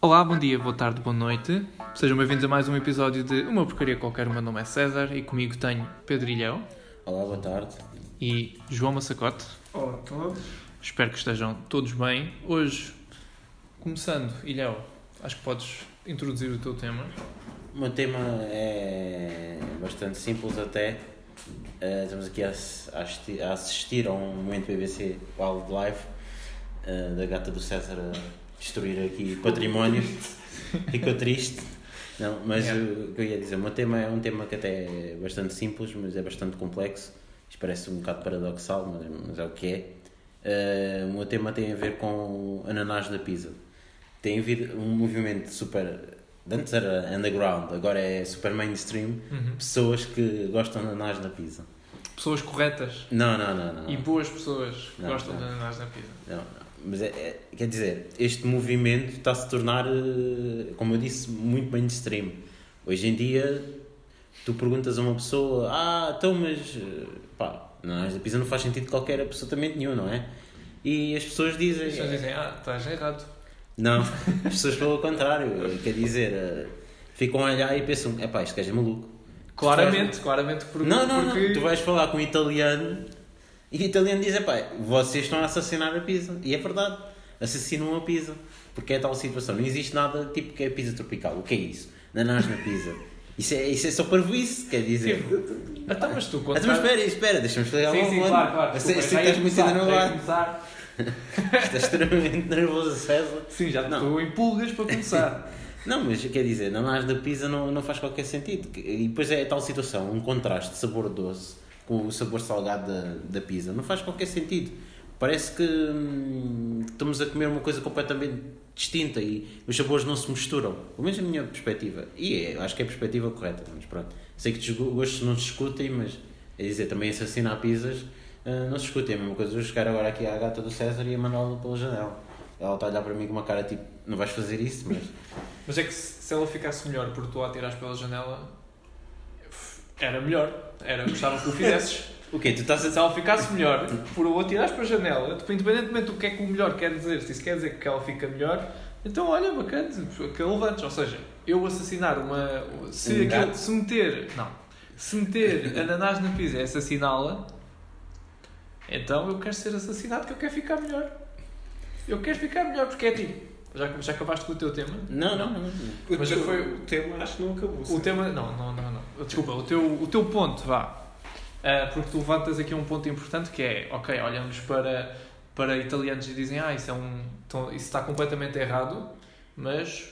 Olá, bom dia, boa tarde, boa noite. Sejam bem-vindos a mais um episódio de Uma Porcaria Qualquer. O meu nome é César e comigo tenho Pedro Ilhéu Olá, boa tarde. e João Massacote. Olá a todos. Espero que estejam todos bem. Hoje, começando, Ilhéu, acho que podes introduzir o teu tema. O meu tema é bastante simples até. Eh, estamos aqui a, a assisti- a assistir a um momento BBC Wildlife eh, da gata do César destruir aqui património. Ficou triste. Não, mas Yeah. o que eu ia dizer, o meu tema é um tema que até é bastante simples, mas é bastante complexo. Isto parece um bocado paradoxal, mas, mas é o que é. Eh, o meu tema tem a ver com ananás da pizza. Tem havido um movimento super. Antes era underground, agora é super mainstream. Uhum. Pessoas que gostam de ananás na pizza. Pessoas corretas Não, não, não, não. e boas pessoas que Não, gostam não. de ananás na pizza. Não. Mas é, é- quer dizer, este movimento está a se tornar, eh, como eu disse, muito mainstream. Hoje em dia, tu perguntas a uma pessoa: Ah, então, mas eh, pá, ananás da pizza não faz sentido qualquer, absolutamente nenhum, não é? E as pessoas dizem: As pessoas dizem, ah, estás errado. Não, as pessoas pelo contrário, quer dizer, eh, ficam a olhar e pensam: É pá, este gajo é maluco. Claramente, claramente, porque, Não, não, porque... não. Tu vais falar com um italiano e o italiano diz: pá, vocês estão a assassinar a pizza. E é verdade, assassinam a pizza. Porque é tal situação. Não existe nada tipo que é pizza tropical. O que é isso? Nanás na pizza. Isso é, isso é só parvoíce, quer dizer. Então, mas tu Então, mas espera, espera, deixa-me explicar Sim, sim, claro, claro. Desculpa, ia estás muito ainda no ar. Estás extremamente nervoso, César. Sim, já Não. estou em pulgas para começar. Não, mas quer dizer, nanás da pizza não, não faz qualquer sentido. E depois é tal situação, um contraste de sabor doce com o sabor salgado da, da pizza. Não faz qualquer sentido. Parece que hum, estamos a comer uma coisa completamente distinta e os sabores não se misturam. Pelo menos a minha perspectiva. E é, acho que é a perspectiva correta. Mas pronto. Sei que os gostos não se discutem, mas é dizer, também assassinar pizzas ah, não se discutem. É a mesma coisa eu chegar agora aqui à gata do César e a mandá-lo pela janela. Ela está a olhar para mim com uma cara tipo, não vais fazer isso, mas. Mas é que se, ela ficasse melhor por tu a atirares pela janela, era melhor. Era, gostava que o fizesses. O quê? Tu estás a Se ela ficasse melhor por o atirares para a janela, tipo, independentemente do que é que o melhor quer dizer, se isso quer dizer que ela fica melhor, então olha, bacana, que levantes. Ou seja, eu assassinar uma. Se, Um aquilo, gato? se meter. Não. Se meter ananás na pizza é assassiná-la, então eu quero ser assassinado que eu quero ficar melhor. Eu quero ficar melhor porque é tipo. Já, já acabaste com o teu tema? Não, não, não. O, Mas teu- foi- o tema acho que não acabou. O tema. Não, não, não, não. Desculpa, o teu, o teu ponto, vá. Ah, porque tu levantas aqui um ponto importante que é, ok, olhamos para, para italianos e dizem, ah, isso, é um, então, isso está completamente errado, mas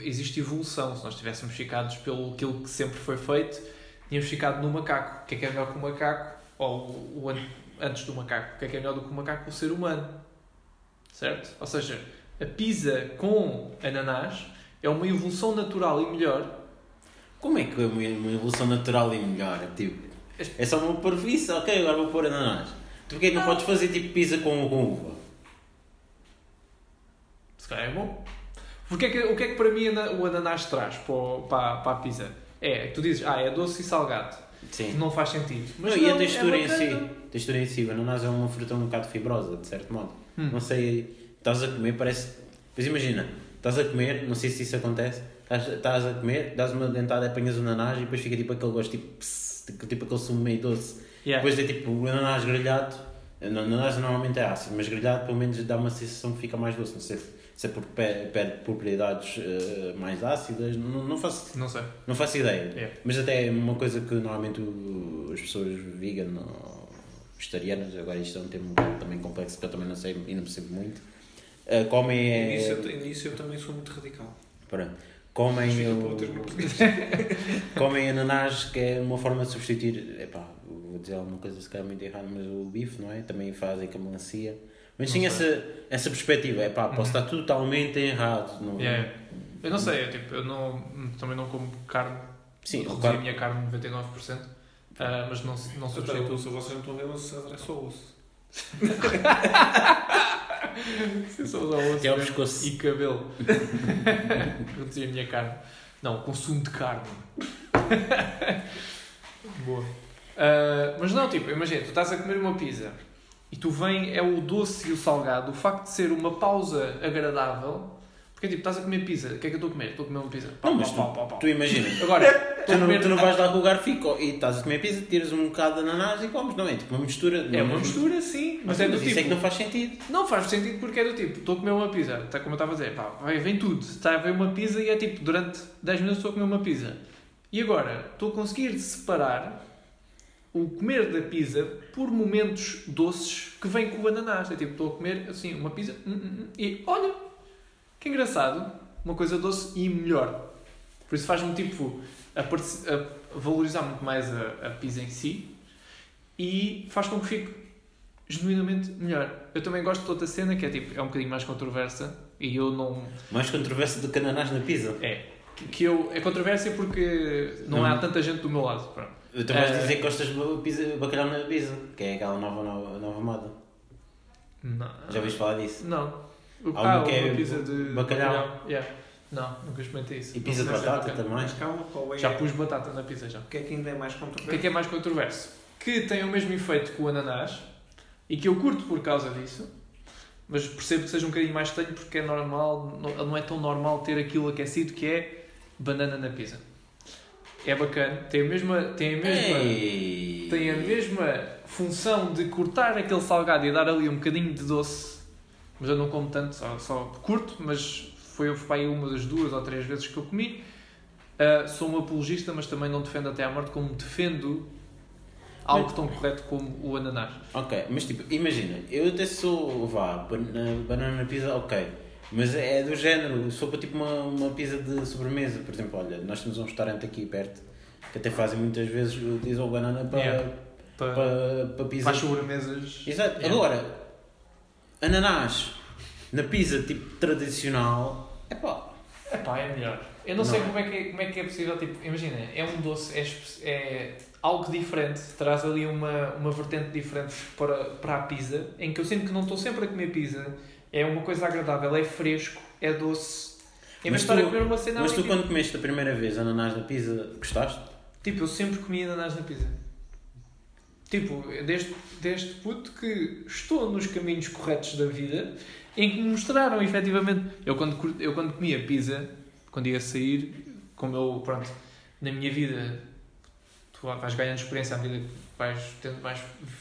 existe evolução. Se nós tivéssemos ficados pelo aquilo que sempre foi feito, tínhamos ficado no macaco. O que é que é melhor que o macaco? Ou o, o an- antes do macaco? O que é que é melhor do que o macaco? O ser humano. Certo? Ou seja, a pizza com ananás é uma evolução natural e melhor Como é que é uma uma evolução natural e melhor? Tipo, é só uma parvoíce, ok, agora vou pôr ananás. Tu porquê que não, podes fazer tipo pizza com, com uva? Se calhar é bom. Porque é que, o que é que para mim o ananás traz para, para, para a pizza? É, tu dizes, ah, é doce e salgado. Sim. Não faz sentido. Mas Não, e a não, textura é em si? A textura em si, o ananás é uma fruta um bocado fibrosa, de certo modo. Hum. Não sei, estás a comer, parece. Pois imagina, estás a comer, não sei se isso acontece, estás, estás a comer, dás uma dentada, apanhas o ananás e depois fica tipo aquele gosto, tipo, pss, tipo, tipo aquele sumo meio doce. Yeah. Depois é tipo o ananás grelhado, o ananás normalmente é ácido, mas grelhado pelo menos dá uma sensação que fica mais doce. Não sei se é porque pe- perde propriedades eh, mais ácidas, não, não, faço, Não sei. não faço ideia. Yeah. Mas até é uma coisa que normalmente o- as pessoas vegan ou vegetarianas, agora isto é um termo também complexo que eu também não sei e não percebo muito, eh, comem é. Nisso, eu, nisso eu também sou muito radical. Pronto. Comem, o- comem ananás, que é uma forma de substituir. Epá, vou dizer alguma coisa se calhar muito errada, mas o bife, não é? Também fazem com a melancia. Mas sim essa, essa perspectiva. Epá, posso Uhum. estar totalmente errado. Não, Yeah. Eu não sei, eu, tipo, eu não, também não como carne. Sim, Reduzi claro. a minha carne 99%. ah, mas não, não Então, susceito. se vocês não estão a ver, mas é só osso. Sim, só usar osso Até ao pescoço. E cabelo. Reduzi a minha carne. Não, consumo de carne. Boa. Ah, mas não, tipo, imagina, tu estás a comer uma pizza e tu vem, é o doce e o salgado, o facto de ser uma pausa agradável, Porque tipo, estás a comer pizza, o que é que eu estou a comer? Estou a comer uma pizza. Pá, Não, mas pá, tu, pá, pá. tu imagina, Agora, tu não, tu não vais lá com o garfo e estás a comer pizza, tiras um bocado de ananás e comes, não é? Tipo uma mistura. É uma mistura, sim, mas, Mas, é do mas tipo. isso é que não faz sentido. Não faz sentido porque é do tipo, estou a comer uma pizza, tá como eu estava a dizer, pá, vem tudo, está a ver uma pizza e é tipo, durante 10 minutos estou a comer uma pizza. E agora, estou a conseguir separar o comer da pizza por momentos doces que vêm com o ananás. É tipo, estou a comer assim, uma pizza hum, hum, hum, e olha, que engraçado, uma coisa doce e melhor. Por isso faz-me tipo, a, a valorizar muito mais a, a pizza em si e faz com que fique genuinamente melhor. Eu também gosto de outra cena que é tipo, é um bocadinho mais controversa e eu não. Mais controverso do que ananás na pizza. É. Que eu, é controvérsia porque não, Não. há tanta gente do meu lado. Pronto. Tu vais Eh, dizer que gostas de pizza, bacalhau na pizza, que é aquela nova, nova, nova moda. Não. Já ouviste falar disso? Não. O, Há ah, que é pizza de bacalhau. Yeah. Não, nunca experimentei isso. E pizza de é batata também? Mas calma, qual é? Já pus batata na pizza já. O que é que ainda é mais O que é controverso? que é mais controverso? Que tem o mesmo efeito que o ananás e que eu curto por causa disso, mas percebo que seja um bocadinho mais estranho porque é normal, não, não é tão normal ter aquilo aquecido que é banana na pizza. É bacana, tem a mesma, tem a mesma, Ei. tem a mesma função de cortar aquele salgado e dar ali um bocadinho de doce, mas eu não como tanto, só, só curto, mas foi, aí uma das duas ou três vezes que eu comi. Ah, sou um apologista, mas também não defendo até à morte, como defendo algo tão correto como o ananás. Ok, mas tipo, imagina, eu até sou, vá, banana, banana na pizza, ok. Mas é do género, for para tipo uma, uma pizza de sobremesa, por exemplo, olha, nós temos um restaurante aqui perto que até fazem muitas vezes, utilizam banana para, Yeah. Para, para, para pizza. para as sobremesas. Exato. Yeah. Agora, ananás na pizza tipo tradicional, é pá. Epá, é melhor. Eu não, sei Não. como é, que é, como é que é possível, tipo, imagina, é um doce, é, é algo diferente, traz ali uma, uma vertente diferente para, para a pizza, em que eu sinto que não estou sempre a comer pizza, é uma coisa agradável, é fresco, é doce. Em vez Mas a tu- comer uma cena Mas tu quando comeste a primeira vez ananás na pizza, gostaste? Tipo, eu sempre comi ananás na pizza. Tipo, desde, desde puto que estou nos caminhos corretos da vida, em que me mostraram efetivamente. Eu quando, eu quando comia pizza, quando ia sair, como eu, pronto, na minha vida, tu vais ganhando experiência à medida que vais tendo mais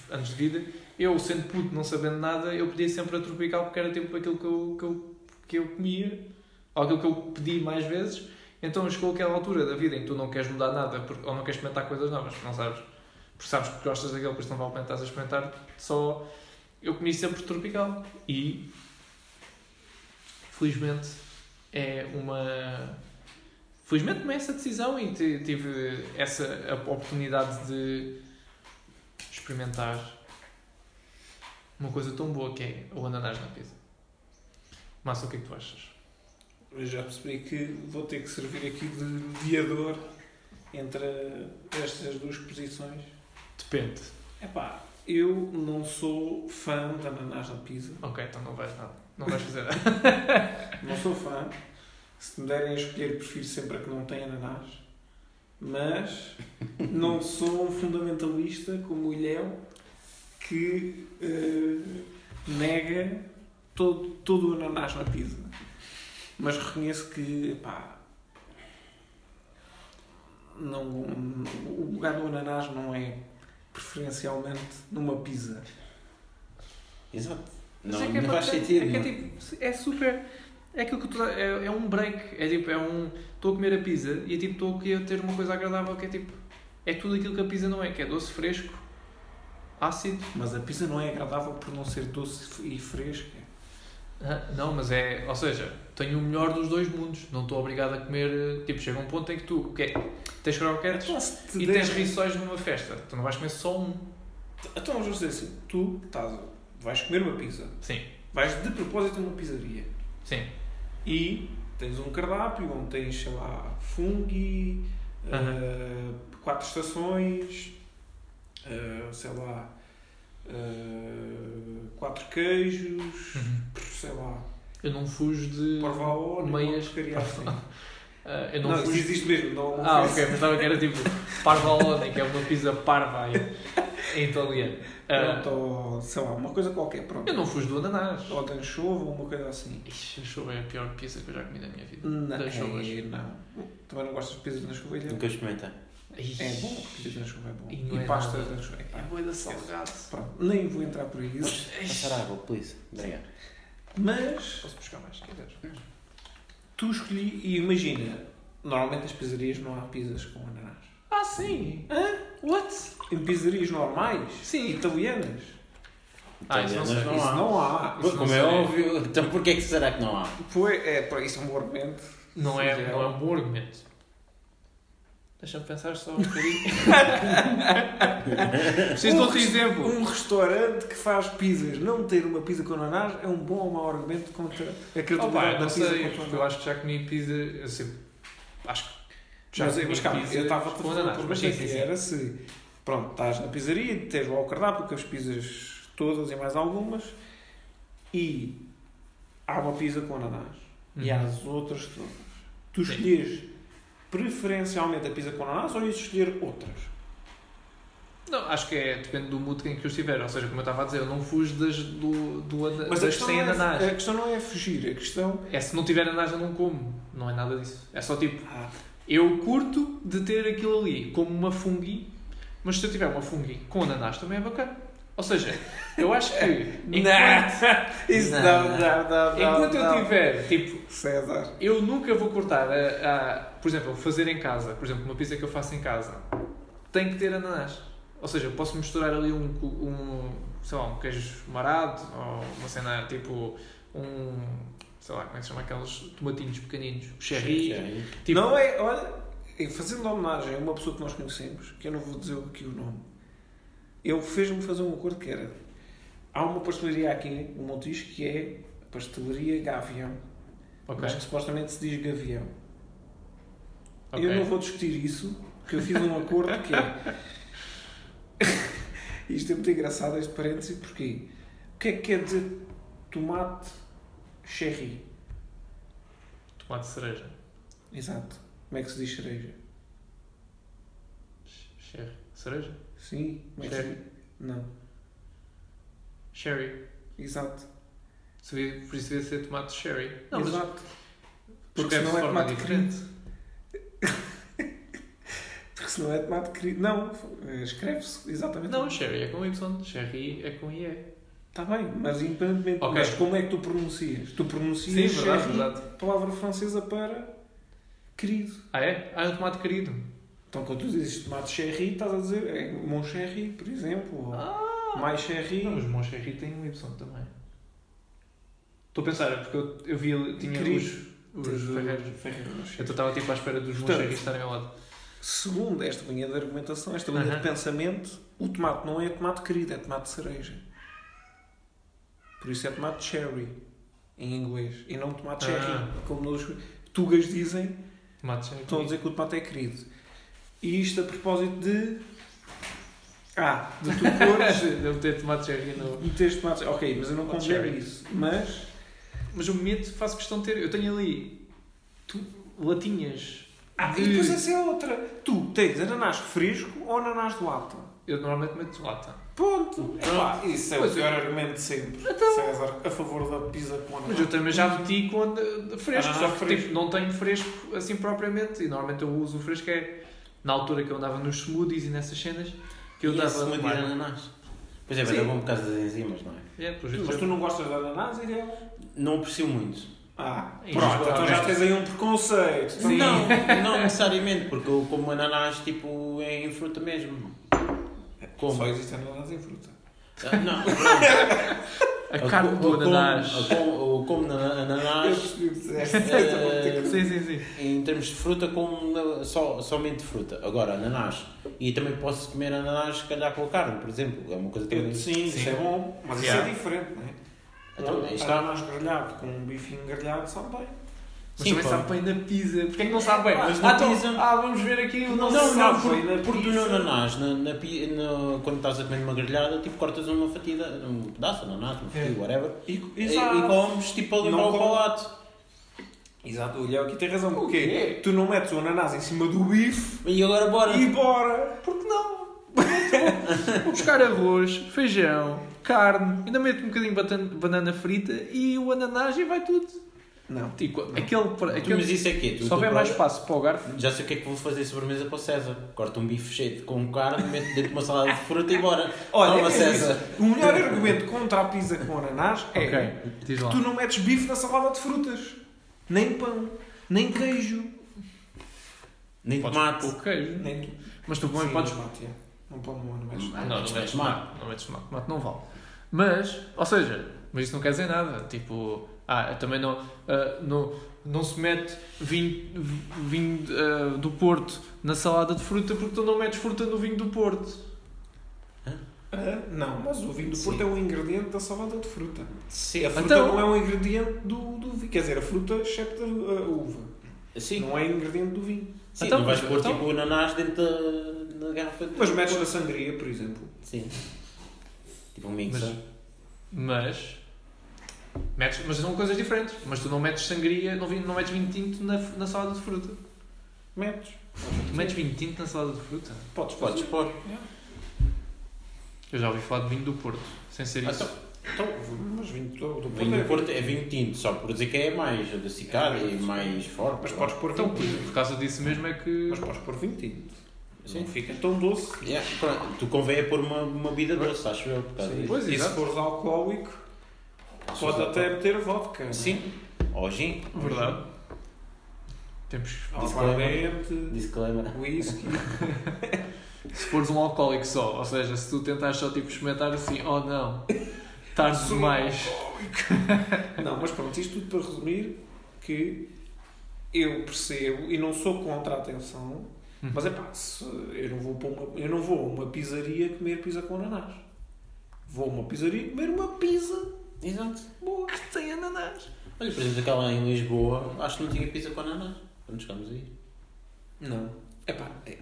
anos de vida. Eu, sendo puto, não sabendo nada, eu pedia sempre a tropical porque era tipo aquilo que eu, que eu, que eu comia, ou aquilo que eu pedi mais vezes. Então chegou aquela altura da vida em que tu não queres mudar nada porque, ou não queres experimentar coisas novas, não sabes. Porque sabes que gostas daquilo, depois não vale a pena estás a experimentar. Só eu comi sempre tropical e felizmente é uma. Felizmente tomei essa decisão e ti- tive essa oportunidade de experimentar uma coisa tão boa que é o ananás na pizza. Massa, o que é que tu achas? Eu já percebi que vou ter que servir aqui de mediador entre estas duas posições. Depende. Epá, eu não sou fã de ananás na pizza. Ok, então não vais nada. Não vais fazer nada. Não sou fã. Se me derem a escolher, prefiro sempre a que não tem ananás. Mas não sou um fundamentalista como o Ilhéu que eh, nega todo, todo o ananás na pizza. Mas reconheço que, pá, não, o lugar do ananás não é preferencialmente numa pizza. Exato. Não, é que é não faz sentido. É que é não. tipo, é super. É aquilo que tu. É, é um break. É tipo, é um. Estou a comer a pizza e é tipo, estou a ter uma coisa agradável que é tipo. É tudo aquilo que a pizza não é, que é doce, fresco, ácido. Mas a pizza não é agradável por não ser doce e fresca. Ah, Não, mas é. Ou seja, tenho o melhor dos dois mundos. Não estou obrigado a comer. Tipo, chega um ponto em que tu. o quê? Tens croquetes te e tens rissóis numa festa. Tu não vais comer só um. Então vamos dizer assim, tu estás, vais comer uma pizza, Sim, vais de propósito a uma pizzaria sim. e tens um cardápio onde tens, sei lá, fungi, eh, quatro estações, eh, sei lá, eh, quatro queijos, Uhum. sei lá, Eu não fujo de. uma Meias. Ah, eu não, Não, fujo existe mesmo. Não, não Ah, ok, pensava que era tipo parvalone, que é uma pizza parva. E- em italiano. Ah, Pronto, ou sei lá, uma coisa qualquer, pronto. eu não fujo do ananás. Ou de anchova ou uma coisa assim. Ixi, anchova é a pior pizza que eu já comi na minha vida. Não, é, não. Também não gostas de pizza de anchova? Nunca experimentei. Ixi. É bom, pizza de anchova é bom. E E, não é pasta nada. de anchova. É É, boa da salgado. pronto, nem vou entrar por isso. Passar água, please. Obrigado. Mas Posso buscar mais se quiseres. tu escolhi e imagina, normalmente nas pizzarias não há pizzas com ananás. Ah, sim! Hã? What? Em pizzarias normais, Sim. italianas, Ah, isso não Italianas sei. isso há. não há. Isso Como não é sei. óbvio, então porquê que será que não há? Foi, é, pá, isso é um bom argumento. Não é, não é um bom argumento. Deixa-me pensar só um bocadinho. Preciso de outro exemplo. Um restaurante que faz pizzas não ter uma pizza com ananás é um bom ou mau argumento contra a Oh, credibilidade pá, da não pizza sei, com porque eu acho que já comi pizza. Eu sei, acho que já Mas, comi mas calma, pizza eu estava com ananás, mas sim, sim, sim. era se, pronto, estás na pizzaria, tens lá o cardápio com as pizzas todas e mais algumas e há uma pizza com ananás e há Uhum. as outras todas. Tu escolhes preferencialmente a pizza com ananás ou ias escolher outras? Não, acho que é, depende do mood em que eu estiver. Ou seja, como eu estava a dizer, eu não fujo das, do, do, Mas das sem não ananás. é, a questão não é fugir, a questão É se não tiver ananás eu não como. Não é nada disso. É só tipo, ah, eu curto de ter aquilo ali como uma fungi, mas se eu tiver uma fungi com ananás também é bacana. Ou seja, eu acho que enquanto, isso Não. dá, dá, dá, enquanto dá. eu tiver, tipo, César. eu nunca vou cortar a, a- por exemplo, fazer em casa, por exemplo, uma pizza que eu faço em casa, tem que ter ananás. Ou seja, eu posso misturar ali um, um sei lá, um queijo marado, ou uma cena tipo um, sei lá, como é que se chama aqueles tomatinhos pequeninos, cherry, tipo, Não é, olha, fazendo homenagem a uma pessoa que nós conhecemos, que eu não vou dizer aqui o nome, ele fez-me fazer um acordo que era. Há uma pastelaria aqui, em Montijo, que é a pastelaria Gavião. ok, Mas que supostamente se diz Gavião. ok. Eu não vou discutir isso, porque eu fiz um acordo que é. Isto é muito engraçado, este parênteses, porque o que é que quer dizer tomate cherry? tomate cereja, Exato. Como é que se diz cereja? cherry, cereja, Sim? É se Cherry. diz? Não. cherry, Exato. Se devia- por isso devia ser tomate cherry. Não, mas Exato. Porque escreve senão de é forma tomate diferente. Porque senão é tomate querido. Não, escreve-se exatamente. Não, cherry é com Y, cherry é com IE. Está bem, mas independentemente. Ok. Mas como é que tu pronuncias? Tu pronuncias Sim, verdade, verdade. palavra francesa para querido. Ah é? Ah, é um tomate querido. Então quando tu dizes tomate cherry, estás a dizer é mon cherry, por exemplo. Ou Ah! mais cherry. Não, os Mon Cherry têm um Y também. Estou a pensar, é porque eu, eu vi, tinha Querido. os, os Ferreiros. Ferreiros. Eu estava tipo à espera dos Mon Portanto, Cherry estarem ao lado. Segundo esta linha de argumentação, esta linha Aham. de pensamento, o tomate não é tomate querido, é tomate cereja. Por isso é tomate cherry, em inglês. E não tomate Ah. cherry, como os tugas dizem, Tomate Cherry. estão a dizer que o tomate é querido. E isto a propósito de... Ah, de tu pôres... Devo ter tomate Cherry no. Meteres tomate... Ok, mas eu não cherry. isso. Mas... Mas eu meto, faço questão de ter. Eu tenho ali tu, latinhas. Ah, de- e depois essa é outra. Tu tens ananás fresco ou ananás de lata? Eu normalmente meto lata. Ponto. Epá, isso é o Pois pior argumento de sempre. Então- César, a favor da pizza com ananás. Mas eu também já meti com fresco, Ah, só que fresco. tipo, não tenho fresco assim propriamente. E normalmente eu uso o fresco é na altura que eu andava nos smoothies e nessas cenas que eu e dava de mar. ananás. Pois é, mas é bom por causa das enzimas, não é? É, pois, Tu- Mas tu não gostas de ananás, Ideal? Não aprecio muito. Ah, pronto, já- então já tens aí um preconceito. Sim. Não, não necessariamente, porque eu como ananás tipo em fruta mesmo. Como? Só existe ananás em fruta. Ah, Não, A carne do como- ananás. Eu como, como Eu ananás percebi. Eh, Sim, sim, sim. em termos de fruta, como na- só, somente fruta. Agora, ananás. E também posso comer ananás, se calhar com carne, por exemplo. É uma coisa também. Sim, isso Sim. é bom, mas isso Yeah. é diferente, não é? Então, Então, está- ananás grelhado com um bifinho grelhado sabe bem. Mas Sim, também pá. sabe bem na pizza. Porquê é que não sabe bem? Mas ah, na então- pizza- ah, vamos ver aqui o Não, Não, não, sabe, por- na porque tu no pizza. ananás, na, na, no- quando estás a comer uma grelhada, tipo, cortas uma fatia, um pedaço de ananás, uma fatia, É. whatever, E, e, e comes tipo a Não o palato. Exato, o Léo aqui tem razão. Porquê? quê? Tu não metes o ananás em cima do bife E agora bora. e bora. Porque não? Vou buscar arroz, feijão, carne, ainda meto um bocadinho de banana frita e o ananás e vai tudo. Não. Tipo, aquele. Aquele mas isso é quê? Tu, se tu houver mais espaço para o garfo, Já sei o que é que vou fazer sobremesa para o César. Corto um bife cheio com carne, meto dentro de uma salada de fruta e bora. Olha, Toma, é César. isso. o melhor argumento contra a pizza com ananás é ok, diz lá. tu não metes bife na salada de frutas. Nem pão. Nem queijo. Nem Podes tomate. pôr queijo. Nem. Mas tu também Sim, podes. tomate, é. Não pode não, não metes Não. Não, não metes tomate. Não metes tomate. Tomate não vale. Mas, ou seja, mas isso não quer dizer nada. Tipo, ah, também não, ah, não, não se mete vinho, vinho ah, do Porto na salada de fruta porque tu não metes fruta no vinho do Porto. Ah, não, mas o vinho do Sim. Porto é um ingrediente da salada de fruta. Sim, A fruta Então- não é um ingrediente do, do vinho. Quer dizer, a fruta excepto a uva. sim. Não é ingrediente do vinho. Sim, Então, não vais mas- pôr então- tipo o ananás dentro da, da garrafa de. Mas metes na sangria, por exemplo. Sim. Tipo um mix. Mas, mas, metes, mas são coisas diferentes. Mas tu não metes sangria, não, não metes vinho tinto na, na salada de fruta. Metes. Tu metes vinho tinto na salada de fruta? Podes, Podes pôr. Eu já ouvi falar de vinho do Porto, sem ser Ah, isso. então, Então, mas vinho do, do vinho do Porto é vinho tinto, só por dizer que é mais adocicado e mais forte. Mas podes pôr Então, vinho por, tinto. por causa disso mesmo é que. Mas podes pôr vinho tinto. Sim. Não fica tão doce. Yeah. Tu convém é pôr uma, uma bebida doce, acho eu. Por causa Sim. disso. Pois, e se fores alcoólico, pode até meter vodka. não é? Sim. Ou gin. Verdade. Temos. Aguardente, Disclaimer. whisky. Se fores um alcoólico só, ou seja, se tu tentares só tipo experimentar assim, oh não, tarde Sou demais. Não, mas pronto, isto tudo para resumir que eu percebo e não sou contra a atenção, Hum. mas é pá, se eu não vou para uma, eu não vou a uma pizzaria comer pizza com ananás. Vou a uma pizzaria comer uma pizza Exato. boa. Que tem ananás. Olha, por exemplo, aquela em Lisboa, acho que não tinha pizza com ananás. Quando chegámos aí. Não. É pá, é, é,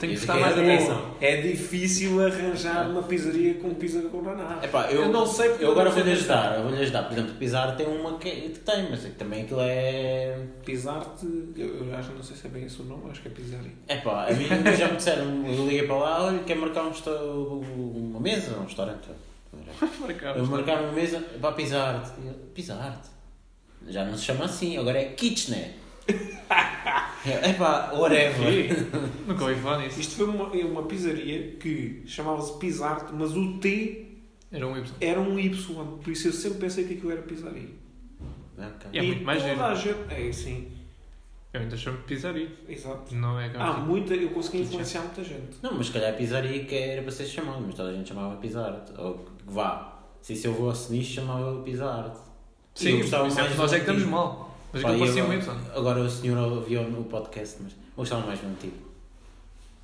Tem que Isso prestar é mais atenção. é difícil arranjar uma pizzaria com pizza com ananás. Epá, eu, Eu não sei porque Eu agora vou-lhe ajudar. Eu vou-lhe ajudar. Por exemplo, Pizarro tem uma que, que tem, mas é que também aquilo é. Pisarte, eu, eu acho, não sei se é bem esse o nome, acho que é pizzaria. Epá, a mim já me disseram, eu liguei para lá, olha, quer marcar um uma mesa, um restaurante. Eu marcar uma mesa para. E eu, Pizarte? Já não se chama assim, agora é Kitchener. Epá, whatever. Nunca ouvi falar nisso. Isto foi uma, uma pizzaria que chamava-se Pisarte, mas o T Era um Y. era um Y, por isso eu sempre pensei que aquilo era pizzaria. Ok. É muito mais toda giro. a gente... É, sim, Eu ainda chamo de pizzaria. exato. Não é Ah, muita, eu consegui influenciar muita gente. Não, mas se calhar a pizzaria que era para ser chamado, mas toda a gente chamava Pizarte. Ou vá. Se isso eu vou ao Seniche, chamava. E eu Sim, gostava isso é mais nós é que do estamos mal. Mas Pá, agora, Y. agora o senhor ouviu no podcast, mas eu gostava mais do antigo.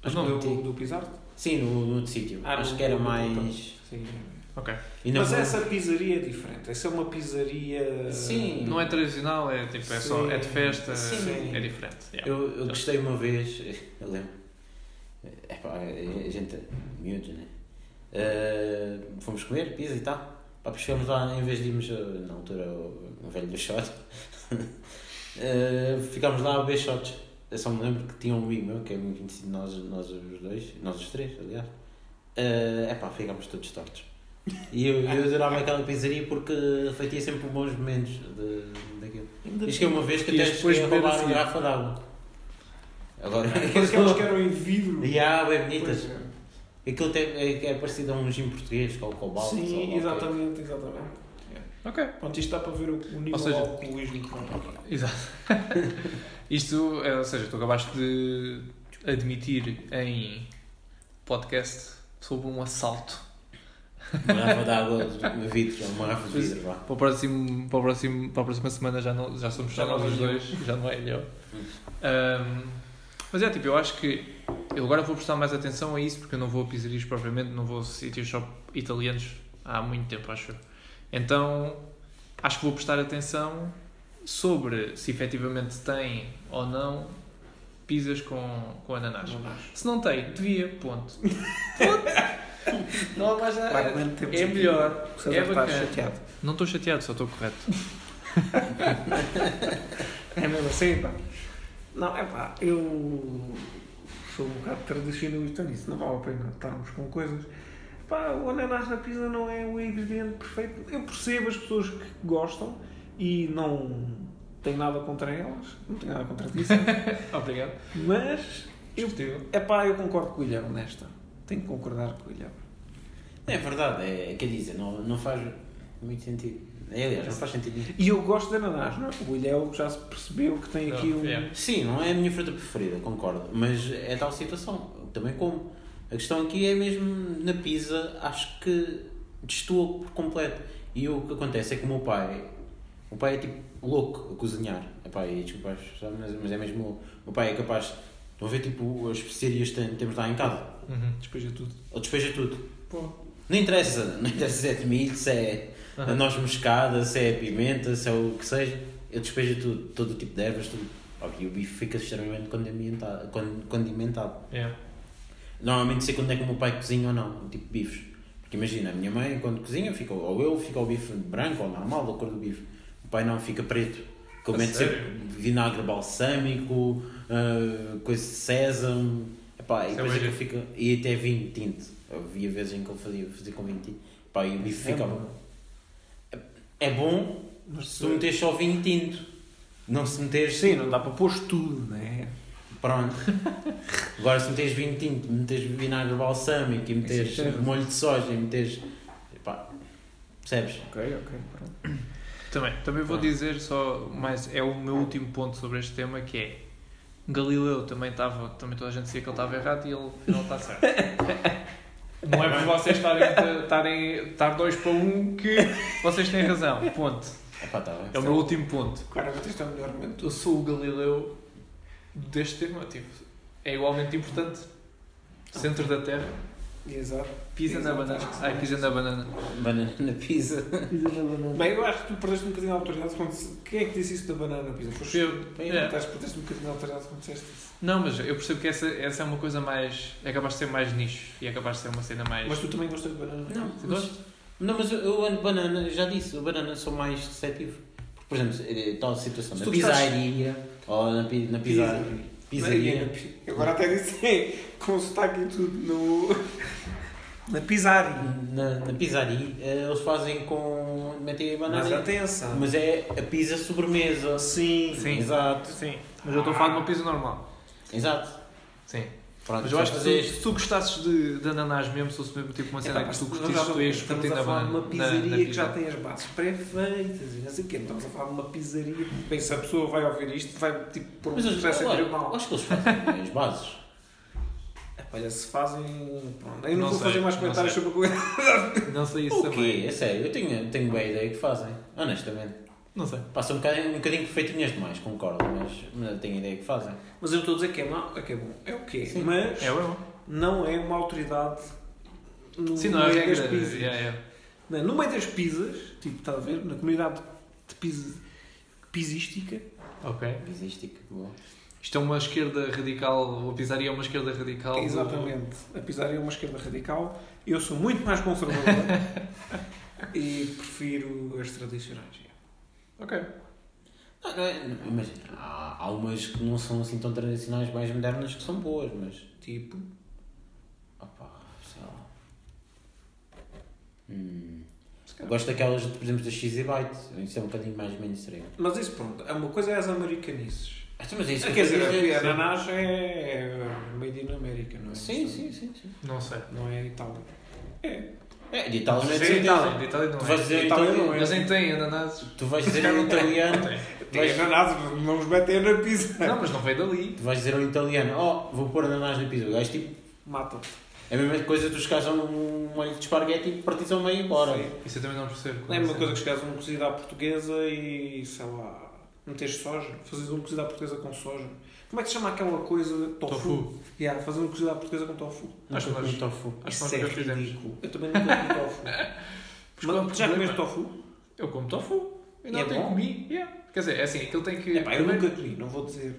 Mas do, não, antigo. do Pisarte? Sim, no, no outro sítio. Ah, Acho no- que era no- mais. Sim. Ok. E não Mas vou- essa pizzaria é diferente. Essa é uma pizzaria... Sim. Não é tradicional, é tipo, é só, é de festa, Sim. é diferente. Yeah. Eu, eu gostei uma vez, eu lembro. Epá, a gente, miúdos, né? Eh, fomos comer pizza e tal. Pá, chegamos lá, em vez de irmos, eh, na altura, o velho do shot, eh, ficámos lá a beber shots. Eu só me lembro que tinha um amigo meu, que é muito conhecido, nós, nós os dois, nós os três, aliás. É epá, ficámos todos tortos. E eu, eu adorava aquela pizzaria porque refletia sempre bons momentos de, daquilo. Diz que é uma vez que até depois beber roubar assim. uma garrafa de água. Agora, Aqueles que eram em vidro. E há bem bonitas. Pois é. Aquilo tem, é, que é parecido a um gin português, com o cobalto. ou Sim, qualquer- exatamente, exatamente. Ok. Pronto, isto dá para ver o, o nível seja- de alcoolismo que vai para Exato. Isto, é, ou seja, tu acabaste de admitir em podcast sobre um assalto. Uma garrafa de água de vidro, uma garrafa de vidro, vá. Para, o próximo, para, o próximo, para a próxima semana já, não, já somos Já só nós não é os eu. dois, já não é ele. Ahm, mas é tipo, eu acho que eu agora vou prestar mais atenção a isso porque eu não vou a pizzarias propriamente, não vou a sítios só italianos há muito tempo, acho eu. Então acho que vou prestar atenção sobre se efetivamente tem ou não pizzas com, com ananás. Ananás. Se não tem, devia, ponto. Ponto. Não há mais nada. É aqui- melhor. É bacana. chateado. Não estou chateado, só estou correto. É mesmo assim, pá. Não, é pá, eu. sou um bocado tradicionalista nisso, não vale a pena estarmos com coisas. Pá, o ananás na pizza não é o ingrediente perfeito. Eu percebo as pessoas que gostam e não tenho nada contra elas, não tenho nada contra ti, Obrigado. mas eu, é pá, eu concordo com o Guilherme nesta. Tenho que concordar com o Guilherme. É verdade, é, quer dizer, não, não faz muito sentido. É, aliás, não faz sentido nenhum. E eu gosto de ananás, não é? O Guilherme já se percebeu que tem aqui Não, um. é. Sim, não é a minha fruta preferida, concordo. Mas é tal situação, também como. A questão aqui é mesmo na pizza, acho que destoa por completo. E o que acontece é que o meu pai, o pai é tipo louco a cozinhar. Epá, e desculpa, mas, é mesmo. O meu pai é capaz. Estão a ver tipo as especiarias que tem- temos lá em casa? Uhum. Despeja tudo. Ele despeja tudo. Pô. Não interessa, não interessa se é de milho, se é a noz moscada, se é pimenta, se é o que seja. Ele despeja tudo, todo o tipo de ervas, tudo. E o bife fica extremamente condimentado. con- condimentado. É. Normalmente sei quando é que o meu pai cozinha ou não, tipo bifes. Porque imagina, a minha mãe quando cozinha, fica, ou eu, fica o bife branco ou normal, da cor do bife. O pai não, fica preto. A sério? sempre vinagre balsâmico, ah, coisa de sésamo. Epá, e é depois aquilo fica. E até vinho tinto. Havia vezes em que ele fazia, fazia com vinho tinto. Epá, e o bife É ficava. bom. É bom Mas se tu meteres só vinho tinto. Não se meteres. Sim, não dá para pôr tudo, não é? Pronto. Agora se meteres vinho tinto, meteres vinagre balsâmico e meteres é molho de soja e meteres. Epá, percebes? Ok, ok, pronto. Também, também vou dizer só, mas é o meu último ponto sobre este tema que é Galileu também estava, também toda a gente dizia que ele estava errado e ele não está certo. Não é por vocês estarem, estar dois para um que vocês têm razão. Ponto. Epá, tá bem. É o meu último ponto. Claramente este é o melhor momento. Eu sou o Galileu deste tema. Tipo, é igualmente importante. Centro da Terra. Exato. Pisa na banana. Ai, pisa na banana. Banana na pizza. Bem, eu acho que tu perdeste um bocadinho a autoridade quando... Quem é que disse isso da banana na pizza? Foste Eu. Bem, É. é. perdeste um bocadinho a autoridade quando disseste isso. Não, mas eu percebo que essa, essa é uma coisa mais. É capaz de ser mais nicho e é capaz de ser uma cena mais. Mas tu também gostas de banana? Não, Você mas, gosta? não, mas eu, eu ando banana, já disse, o banana sou mais receptivo. Porque, por exemplo, eh, tal situação, na pizzaria ou na, na pizza, pizzaria. Agora até disse é, com sotaque e tudo no... Na pizzaria. Na, na pizzaria, eh, eles fazem com. metem a banana. Mas atenção. Mas é a pizza sobremesa. Sim. Sim. Exato. Sim. Mas eu estou a falar de uma pizza normal. Exato. Sim. Pronto, Mas eu acho que fazer se, se tu gostasses de, de ananás mesmo, se fosse mesmo tipo uma cena Epá, que tu mas curtisses, tu ias a na banana. uma pizzaria na, na que já tem as bases pré-feitas e não sei o quê. Não estamos a falar de uma pizzaria. Bem, se a pessoa vai ouvir isto, vai tipo pôr um processo tribunal. eu acho que eles fazem as bases. Olha, se fazem. Pronto, eu não, Não vou sei, fazer mais não comentários sobre a coisa. Não sei isso O também. quê? É sério, eu tenho, tenho boa ideia que fazem. Honestamente. Não sei. Passam um bocadinho, um bocadinho perfeitinhas demais, concordo, mas, mas eu tenho ideia que fazem. Mas eu estou a dizer que é mau, é que é bom. É o quê? Sim. Mas É bom. não é uma autoridade no Sim, não é meio das regra. pizzas. Yeah. Não, No meio das pizzas, tipo, está a ver? Na comunidade de pizza, pizzística, Ok. Existe, bom. Isto é uma esquerda radical, a pizzaria é uma esquerda radical. do- Exatamente. A pizzaria é uma esquerda radical. Eu sou muito mais conservador e prefiro as tradicionais. Ok. Não, não é, imagina, há, há umas que não são assim tão tradicionais, mais modernas, que são boas, mas. Tipo, Opa, sei lá. Hum. Eu gosto daquelas, por exemplo, da Cheesy Bite. Isso é um bocadinho mais mainstream. mas isso pronto, é uma coisa é as americanices. Ah, mas é isso que Quer eu dizer, dizer. a ananás é, é made in America, não é? Sim, sim, sim. sim. Não sei. Não é Itália. É. É, de Itália, não é de. Itália, de Itália não Tu é. vais dizer Itália italiano. não é. Eles nem têm ananases. Tu vais dizer ao italiano. Tem Vais- ananás, não os metem na pizza. Não, mas não veio dali. Tu vais dizer ao italiano, oh, vou pôr ananás na pizza. O gajo tipo, Mata-te. é a mesma coisa tu chegares a um molho de esparguete e partires ao meio e embora. Sim. Isso eu também não percebo. É a mesma coisa que chegares a uma cozida à portuguesa e, sei lá, meteres soja. Fazes uma cozida à portuguesa com soja. Como é que se chama aquela coisa? Tofu. Tofu. Yeah, fazer uma cozida à portuguesa com tofu. Acho que nós- tofu. Acho que é nós nunca fizemos. ridículo. Eu também nunca comi tofu. Mas é Mas já comeste tofu? Eu como tofu. Eu E não é tenho bom? comi. Yeah. Quer dizer, é assim, aquilo tem que. Epá, eu primeiro- nunca comi, não vou dizer.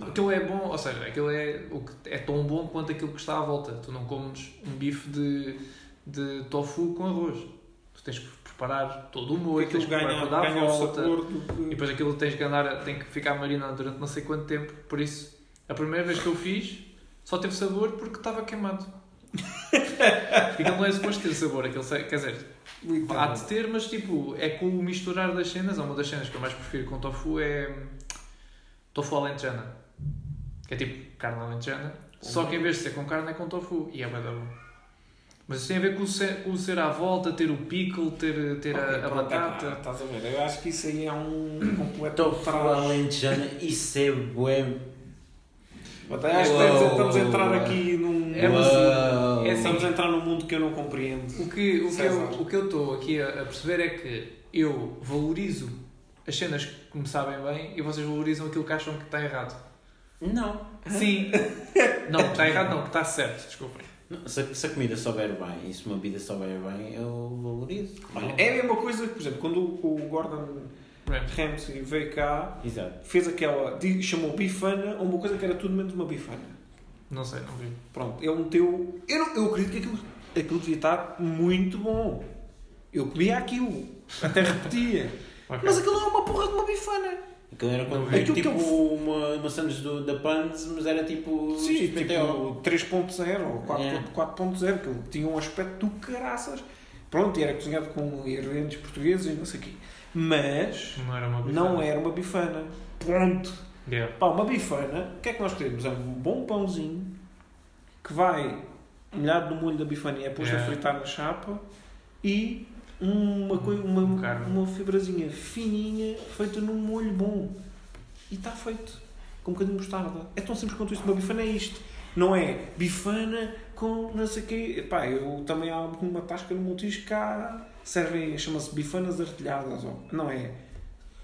Aquilo é bom, ou seja, aquilo é, o que é tão bom quanto aquilo que está à volta. Tu não comes um bife de, de tofu com arroz. Tu tens que preparar todo o molho, tens que ganha, toda a ganha o volta. E depois aquilo tens que andar, tem que ficar marinado durante não sei quanto tempo. Por isso, a primeira vez que eu fiz, só teve sabor porque estava queimado. porque aquilo não é suposto ter sabor, aquilo, quer dizer, Muito há de ter, mas tipo, é com o misturar das cenas, ou uma das cenas que eu mais prefiro com tofu é tofu alentejana. Que é tipo carne alentejana, só que em vez de ser com carne é com tofu, e é da bom. Mas isso tem a ver com o ser, com o ser à volta, ter o pickle, ter, ter Ok, a, a pronto, batata. é pá, Estás a ver? Eu acho que isso aí é um completo Tofu traje. alentejana, isso é bué. Até acho que estamos a entrar aqui num. É, mas- é assim, Estamos a entrar num mundo que eu não compreendo. O que, o que, César. eu, o que eu estou aqui a, a perceber é que eu valorizo as cenas que me sabem bem e vocês valorizam aquilo que acham que está errado. Não. Sim. não, que está errado não, que está certo, desculpem. Não, Se, a- se a comida souber bem e se uma bebida souber bem, eu valorizo. É a mesma coisa que, por exemplo, quando o Gordon Ramsay veio cá, Exato. fez aquela. chamou bifana a uma coisa que era tudo menos uma bifana. Não sei, não vi. Pronto, ele meteu. Eu, não- eu acredito que aquilo, aquilo devia estar muito bom. Eu comia aquilo, até repetia. Ok. Mas aquilo não é uma porra de uma bifana. Aquilo era como tipo Aquilo que eu- uma, uma do, da Pans, mas era tipo. Sim, tipo 3.0 ou 4 Yeah. 4.0, que ele tinha um aspecto do caraças. Pronto, e era cozinhado com ingredientes portugueses e não sei o quê. Mas Não era uma não era uma bifana. Ponto. Yeah. Pá, uma bifana, o que é que nós queremos? É um bom pãozinho que vai molhado no molho da bifana e é posto Yeah. a fritar na chapa e uma, coi- uma, Carne. uma fibrazinha fininha feita num molho bom. E está feito. Com um bocadinho de mostarda. É tão simples quanto isto. Uma bifana é isto. Não é bifana com não sei o quê. Pá, eu também há uma tasca no Montijo cá servem, chama-se bifanas artilhadas. Ou, não é?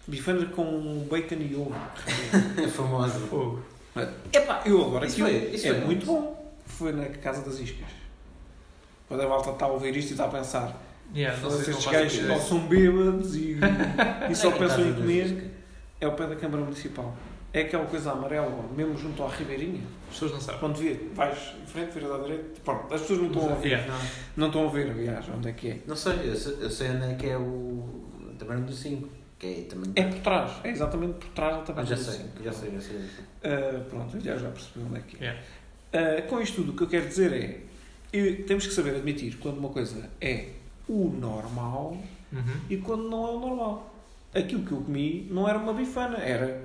Bifanas com bacon e ovo. É famosa. Fogo. Epá, eu adoro Isso aquilo. foi- isso é foi muito bom. Foi na Casa das Iscas. Quando a malta está a ouvir isto e está a pensar Yeah, não sei, "Foda-se, não estes gajos ou são bêbados e, e só É, pensam em comer. É o pé da Câmara Municipal. É aquela coisa amarela, mesmo junto à Ribeirinha. As pessoas não sabem. Quando vê, vais em frente, viras à direita. Pronto, as pessoas não estão a ouvir. Yeah. Não estão a ver, aliás, onde é que é. Não sei, eu sei, eu sei onde é que é o Taberna do 5. Que é também. É por trás. É exatamente por trás da Ah, já sei, já sei, já sei. já sei. Uh, pronto, já, já percebi onde é que é. Yeah. Uh, com isto tudo, o que eu quero dizer é eu- temos que saber admitir quando uma coisa é o normal Uhum. e quando não é o normal. Aquilo que eu comi não era uma bifana, era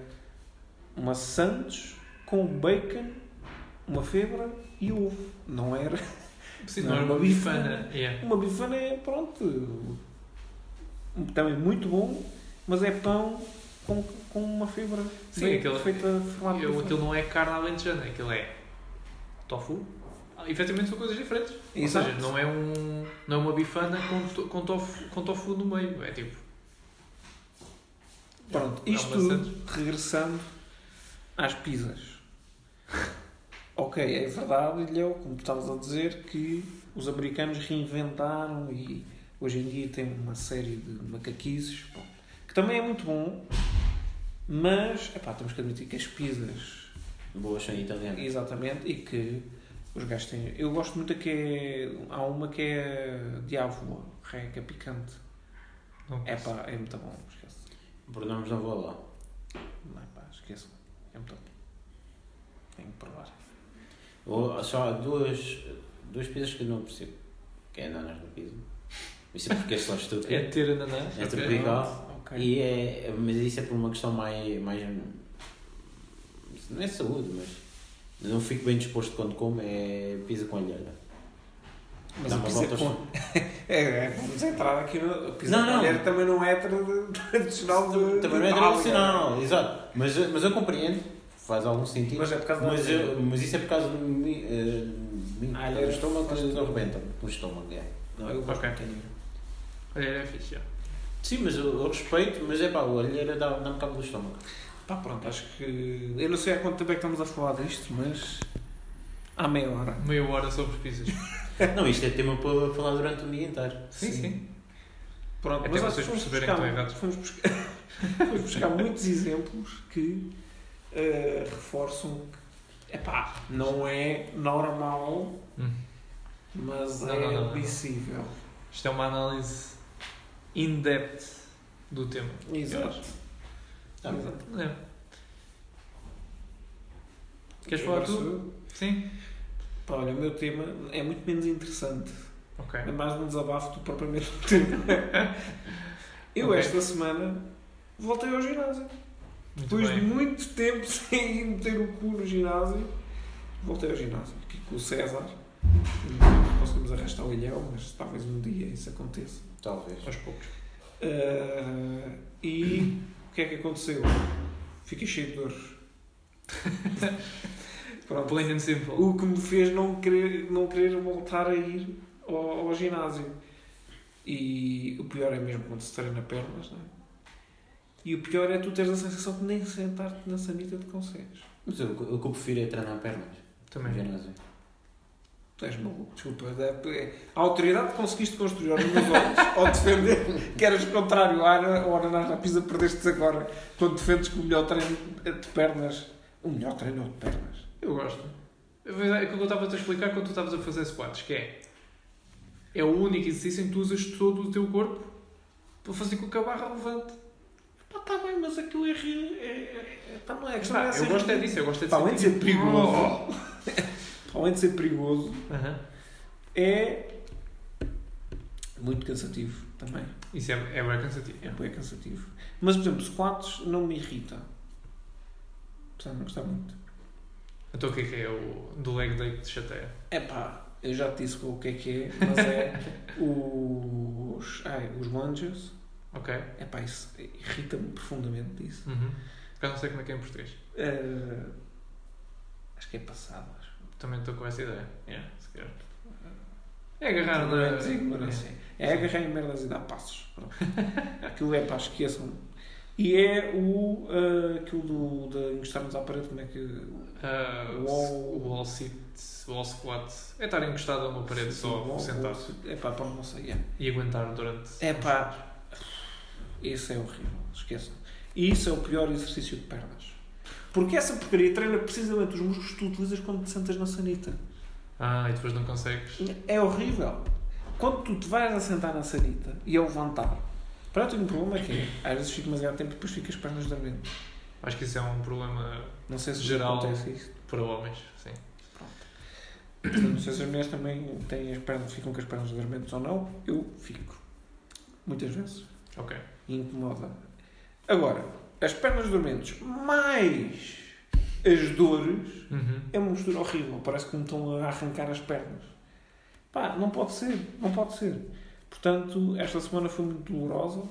uma sandes com bacon, uma febra e ovo. Não era. Sim, Não, era uma uma bifana. Yeah. Uma bifana é, pronto, também muito bom, mas é pão com, com uma fibra Sim, bem aquele- feita Eu, bifana. aquilo não é carne alentejana, aquilo é tofu. Ah, efetivamente são coisas diferentes. Exato. Ou seja, não é, um, não é uma bifana com, com, tofu, com tofu no meio. É tipo. Pronto, É isto regressando às pizzas. ok, é verdade, Ilhéu, como tu estavas a dizer, que os americanos reinventaram e hoje em dia tem uma série de macaquices, bom, que também é muito bom, mas epá, temos que admitir que as pizzas, Boas são italianas. exatamente, e que os gajos têm. Eu gosto muito que é. Há uma que é de avó, que é picante. Não É pá, é muito bom, esquece. Por nomes não vou lá. Não, pá, esqueçam. É muito bom. Tenho que provar. Só há duas, duas pizzas que eu não percebo. Que é ananás na pizza. Isso é porque é só estúpido. É ter ananás. É ok. tropical. Ok. E é, mas isso é por uma questão mais, mais. Não é saúde, mas. Não fico bem disposto quando como. É pizza com alheira. Mas a uma pizza com... é, é, vamos entrar aqui no... A pizza Não, com não. alheira também não é tra- tradicional de Também não de é tradicional, exato. Mas, mas eu compreendo, faz algum sentido. Mas é por causa Mas, alheira. eu- mas isso é por causa do mi- eh, mi- Ah, alheira do estômago tudo. arrebenta. O estômago, é. Não, eu gosto Ok. bocadinho. Olha, é fixe. já. Sim, mas eu, eu respeito, mas é pá, o alheira dá- dá-me cabo do estômago. Pá, pronto, acho que... Eu não sei há quanto tempo é que estamos a falar disto, mas... Há meia hora. Meia hora sobre pizzas. Não, isto é tema para falar durante o dia inteiro. Sim, Sim. sim. Pronto, Até mas vocês fomos perceberem buscar, que estão errados. Fomos buscar, fomos buscar muitos exemplos que eh, reforçam que epá, não é normal, Hum. mas Não, é não, não. admissível. Isto é uma análise in-depth do tema. Exato. Tá. É. Queres falar tu? Sim. Pá, olha, o meu tema é muito menos interessante. Ok. É mais um desabafo do propriamente um tema. Eu, Ok. esta semana, voltei ao ginásio. Muito Depois de bem. muito tempo sem ir meter o cu no ginásio, voltei ao ginásio. Aqui com o César. Não conseguimos arrastar o ilhéu, mas talvez um dia isso aconteça. Talvez. Aos poucos. Ah, e o que é que aconteceu? Fiquei cheio de dores. Pronto. Plain and simple. O que me fez não querer, não querer voltar a ir ao, ao ginásio. E o pior é mesmo quando se treina pernas, não é? E o pior é tu teres a sensação que nem sentar-te na sanita tu consegues. Mas eu- o que eu prefiro é treinar pernas. Também. No ginásio. Tu és maluco, desculpa. é- é- A autoridade que conseguiste construir aos meus olhos ao defender que eras contrário ao Ananás na pisa, perdeste agora quando defendes que o melhor treino de pernas. O melhor treino de pernas. Eu gosto. É aquilo que eu estava a te explicar quando tu estavas a fazer squats, que é é o único exercício em que tu usas todo o teu corpo para fazer com que a barra levante. Pá, tá bem, mas aquilo é. é, é, é pá, não é questão Pá, é eu ser gosto é disso, eu gosto é de Pá, além de ser tipo, perigoso, oh. além de ser perigoso, é muito cansativo também. Isso é, é bem cansativo. É bem cansativo. Mas, por exemplo, squats não me irrita. Portanto, não gostar muito. Então o que é que é o do leg day que te chateia? É pá, eu já te disse o que é que é, mas é os, ai, os lunges. Ok? É pá, isso irrita-me profundamente isso. Uhum. Eu não sei como é que é em português. Eh, acho que é passado. Também estou com essa ideia. Yeah, se calhar. É agarrar na. Ignorância, ignorância. É agarrar em merdas e dar passos. Aquilo é pá, esqueçam. E é o. eh, aquilo do, de encostarmos à parede, como é que. Ah, Wall- o wall sit, wall squat. É estar encostado a uma parede só, sentado. É pá, pá, não sei. é. E aguentar durante. É pá, isso é horrível, esqueçam. E isso é o pior exercício de pernas. Porque essa porcaria treina precisamente os músculos que tu utilizas quando te sentas na sanita. Ah, e depois não consegues. É horrível. Quando tu te vais a sentar na sanita e a levantar, para eu tenho um problema que é, às vezes fico demasiado tempo e depois fico as pernas dormentes. Acho que isso é um problema Não sei se Geral. acontece isso. para homens. Sim. Não sei se as mulheres também têm as pernas, ficam com as pernas dormentes ou não. Eu fico. Muitas vezes. Ok. e incomoda. Agora, as pernas dormentes mais as dores Uhum. é uma mistura horrível. Parece que me estão a arrancar as pernas. Pá, não pode ser. Não pode ser. Portanto, esta semana foi muito dolorosa.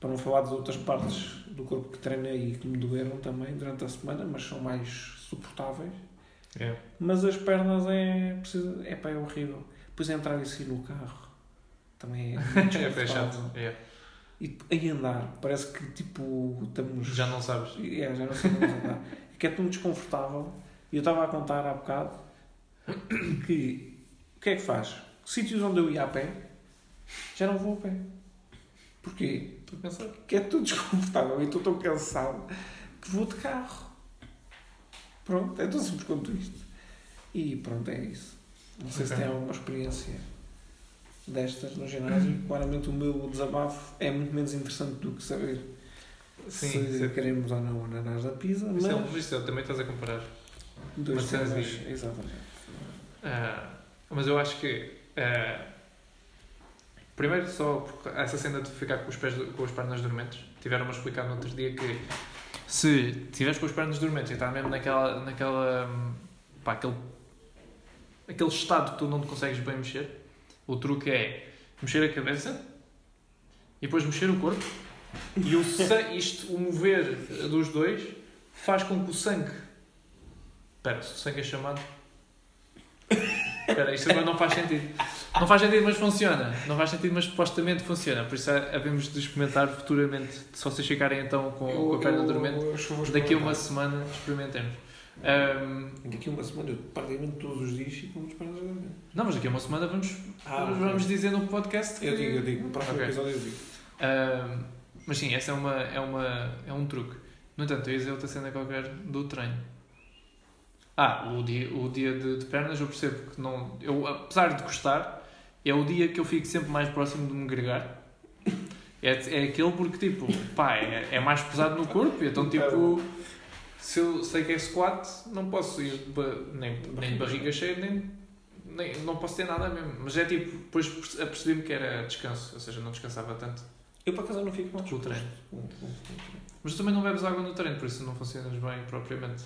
Para não falar das outras partes do corpo que treinei e que me doeram também durante a semana, mas são mais suportáveis. É. Mas as pernas é, é, pá, é horrível. Depois entrar e sair no carro também é É fechado. É. E em andar, parece que tipo estamos. Já não sabes. É, já não sabemos andar. É que é tão desconfortável. E eu estava a contar há bocado que o que é que faz? Sítios onde eu ia a pé, já não vou a pé. Porquê? Estou a pensar. Porque é tudo desconfortável e estou tão cansado que vou de carro. Pronto, é tão simples quanto isto. E pronto, é isso. Não sei se Ok. tem alguma experiência destas no ginásio. Claramente o meu desabafo é muito menos interessante do que saber Sim, se sim. queremos ou não ananás da pizza, mas é, mas isso é- também estás a comparar. dois temas, de- exatamente. Ah, mas eu acho que. ah, primeiro, só porque essa cena de ficar com, os pés, com as pernas dormentes, tiveram-me a explicar no outro dia que se tiveres com as pernas dormentes e estás mesmo naquela. naquela hum, pá, aquele, aquele estado que tu não te consegues bem mexer, o truque é mexer a cabeça e depois mexer o corpo e o sangue, isto, o mover dos dois faz com que o sangue. Espera, se o sangue é chamado. Espera, isto agora não faz sentido. Não faz sentido, mas funciona. Não faz sentido, mas supostamente funciona. Por isso havemos de experimentar futuramente. Se vocês ficarem então com, com a perna dormente, eu daqui a uma semana experimentemos. Ahm, Daqui a uma semana, eu praticamente todos os dias fico com as pernas dormentes. não, mas daqui a uma semana vamos, Ah, vamos dizer no podcast. Eu que- digo, eu digo, no próximo Ok. episódio eu digo. Ahm, mas sim, essa é, uma, é, uma, é um truque. No entanto, eu ia dizer outra cena qualquer do treino. Ah, o dia, o dia de, de pernas eu percebo que não. Eu, apesar de gostar, é o dia que eu fico sempre mais próximo de me gregar. É, é aquele porque, tipo, pá, é, é mais pesado no corpo, e então, tipo, se eu sei que é squat, não posso ir nem, nem de barriga cheia, nem, nem. Não posso ter nada mesmo. Mas é tipo, depois perce- apercebi-me que era descanso, ou seja, não descansava tanto. Eu por acaso não fico mal Com o treino. Mas tu também não bebes água no treino, por isso não funcionas bem propriamente.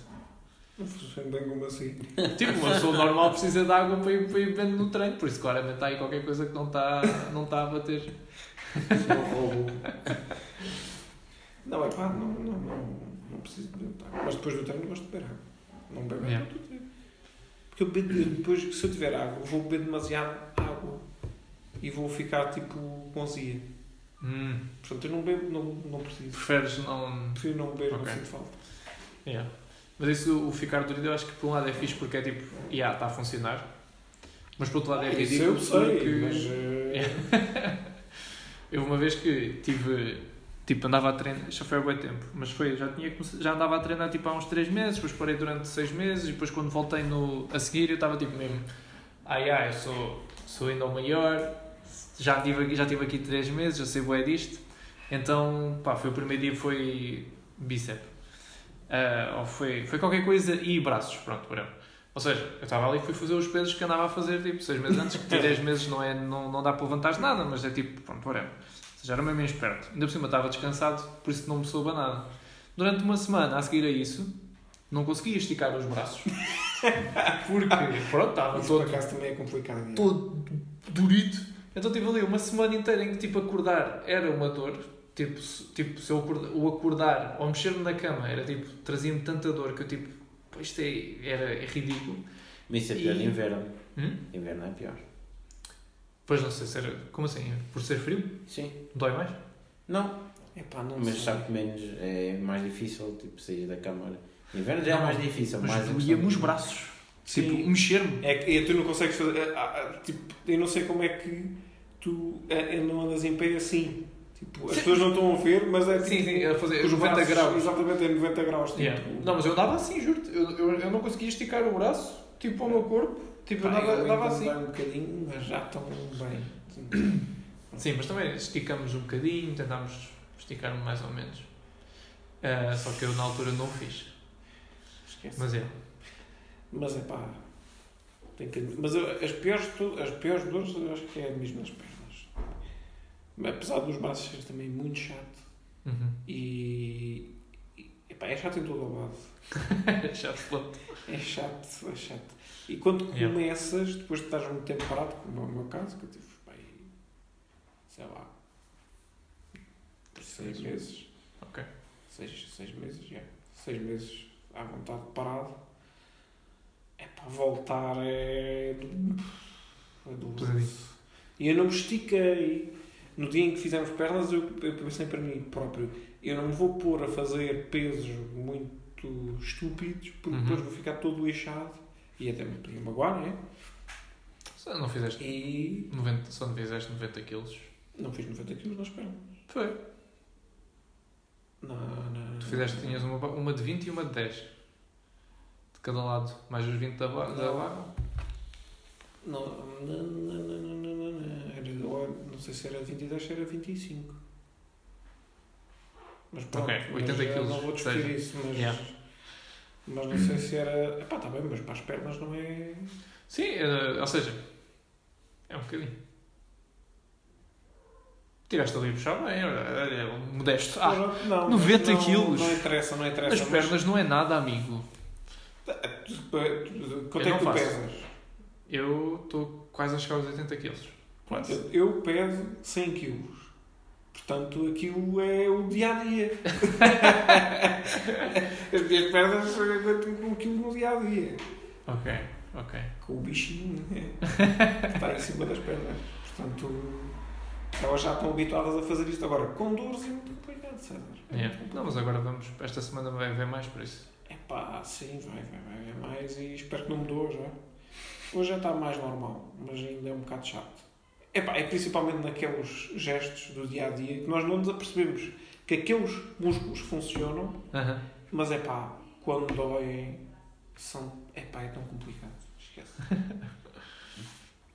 Não funciona bem como assim. Tipo, uma pessoa normal precisa de água para ir, para ir bebendo no treino, por isso claramente está aí qualquer coisa que não está, não está a bater. Não é pá, não, não, não, não preciso de beber água. Mas depois do treino gosto de beber água. Não bebo Yeah. água do treino. Porque eu bebo, eu depois, se eu tiver água, vou beber demasiado água. E vou ficar tipo com azia. Hum, Portanto, eu não bebo, não, não preciso. preferes não. Prefiro não beber, Ok. não sinto falta. Yeah. Mas isso, o ficar dorido, eu acho que por um lado é fixe porque é tipo, yeah, está a funcionar. Mas por outro lado é Isso ridículo eu sei, porque. mas... eh, Eu uma vez que tive. Tipo, andava a treinar, já foi há bem tempo, mas foi, já, tinha, já andava a treinar tipo há uns 3 meses, depois parei durante 6 meses e depois quando voltei no, a seguir eu estava tipo mesmo, ai ai, eu sou, sou ainda o maior, já tive, aqui- já tive aqui 3 meses, já sei bué disto, então pá, foi o primeiro dia foi bíceps, Ah, ou foi, foi qualquer coisa e braços, pronto, whatever. Ou seja, eu estava ali e fui fazer os pesos que andava a fazer tipo 6 meses antes, que 10 meses não, é, não, não dá para levantar nada, mas é tipo, pronto, whatever. Seja, era mesmo esperto. Ainda por cima estava descansado, por isso não me soube nada. Durante uma semana a seguir a isso, não conseguia esticar os braços. Porque, pronto, estava Isso todo, por acaso também é complicado. é. todo durito. Então tive ali uma semana inteira em que tipo acordar era uma dor. Tipo, se- tipo se eu acordar, o acordar ou mexer-me na cama era tipo, trazia-me tanta dor que eu tipo, isto é, era, é ridículo. Mas isso é pior E- inverno. Hum? Inverno é pior. Pois não sei se era, como assim? Por ser frio? Sim. Dói mais? Não, Epá, não mas sei. sabe que menos é mais difícil tipo, sair da cama. olha. Inverno já é mais difícil. Mas mais doía-me os braços. Sim. Tipo, mexer-me. É que é, tu não consegues fazer. é, ah, tipo, eu não sei como é que tu é, é, não andas em pé assim. Tipo, as Sim. pessoas não estão a ver, mas é tipo. Sim, sim, a fazer os 90 braços, graus. Exatamente, é 90 graus. Tipo, Yeah. Não, mas eu andava assim, juro-te. Eu, eu, eu não conseguia esticar o braço, tipo, ao meu corpo. Tipo, Pá, andava ainda assim. um bocadinho, mas já estão bem. Sim, mas também esticamos um bocadinho, tentámos esticar mais ou menos. Ah, só que eu na altura não o fiz. Esquece. Mas é. Mas é pá. Tem que... Mas as piores, as piores dores eu acho que é mesmo nas pernas. Apesar dos braços ser também muito chato. Uhum. E. e epá, é chato em todo o lado. Te foto. É chato, é chato. E quando Yeah. começas, depois de estás muito tempo parado, como é o meu caso, que eu tive, aí, sei lá, seis meses. Ok. Seis, seis meses, já. Seis meses à vontade parado. É para voltar, é. é doloroso. Pesadinho. E eu não me estiquei. No dia em que fizemos pernas, eu, eu pensei para mim próprio: eu não me vou pôr a fazer pesos muito estúpidos, porque Uhum. depois vou ficar todo lixado e até me podia magoar, não é? Só não fizeste E 90, só não fizeste 90 quilos. não fiz 90 kg nas pernas. Foi. Não, não. Tu fizeste, tinhas uma, uma de 20 e uma de 10. De cada lado. Mais os 20 da, ba- da Não. barra. Não, não, não, não, não, não, não, não. Era, não sei se era 22 se era 25. Mas pronto, Ok, 80 mas, quilos, Não vou discutir seja. isso, mas, Yeah. mas não sei se era. Epá, está bem, mas para as pernas não é. Sim, eh, ou seja, é um bocadinho. Tiveste ali a puxar bem, olha, olha, modesto. Ah, não, 90 não, quilos. Não interessa, não interessa. as mas- pernas não é nada, amigo. Tu- Quanto é não que tu faço. pesas? Eu estou quase a chegar aos 80 quilos. Quase. Eu, eu peso 100 quilos. Portanto, aquilo é o dia a dia. As minhas pernas aguentam com aquilo no dia a dia. Ok, ok. Com o bichinho que está em cima das pernas. Portanto, elas já estão habituadas a fazer isto. Agora, com dores é muito complicado, César. É Yeah. complicado. Não, mas agora vamos. Esta semana vai haver mais por isso. É pá, sim, vai, vai, vai haver mais e espero que não mudou já. Hoje já está mais normal, mas ainda é um bocado chato. É pá, é principalmente naqueles gestos do dia a dia que nós não nos apercebemos que aqueles músculos funcionam, Aham. mas é pá, quando doem, são. É pá, é tão complicado. Esquece.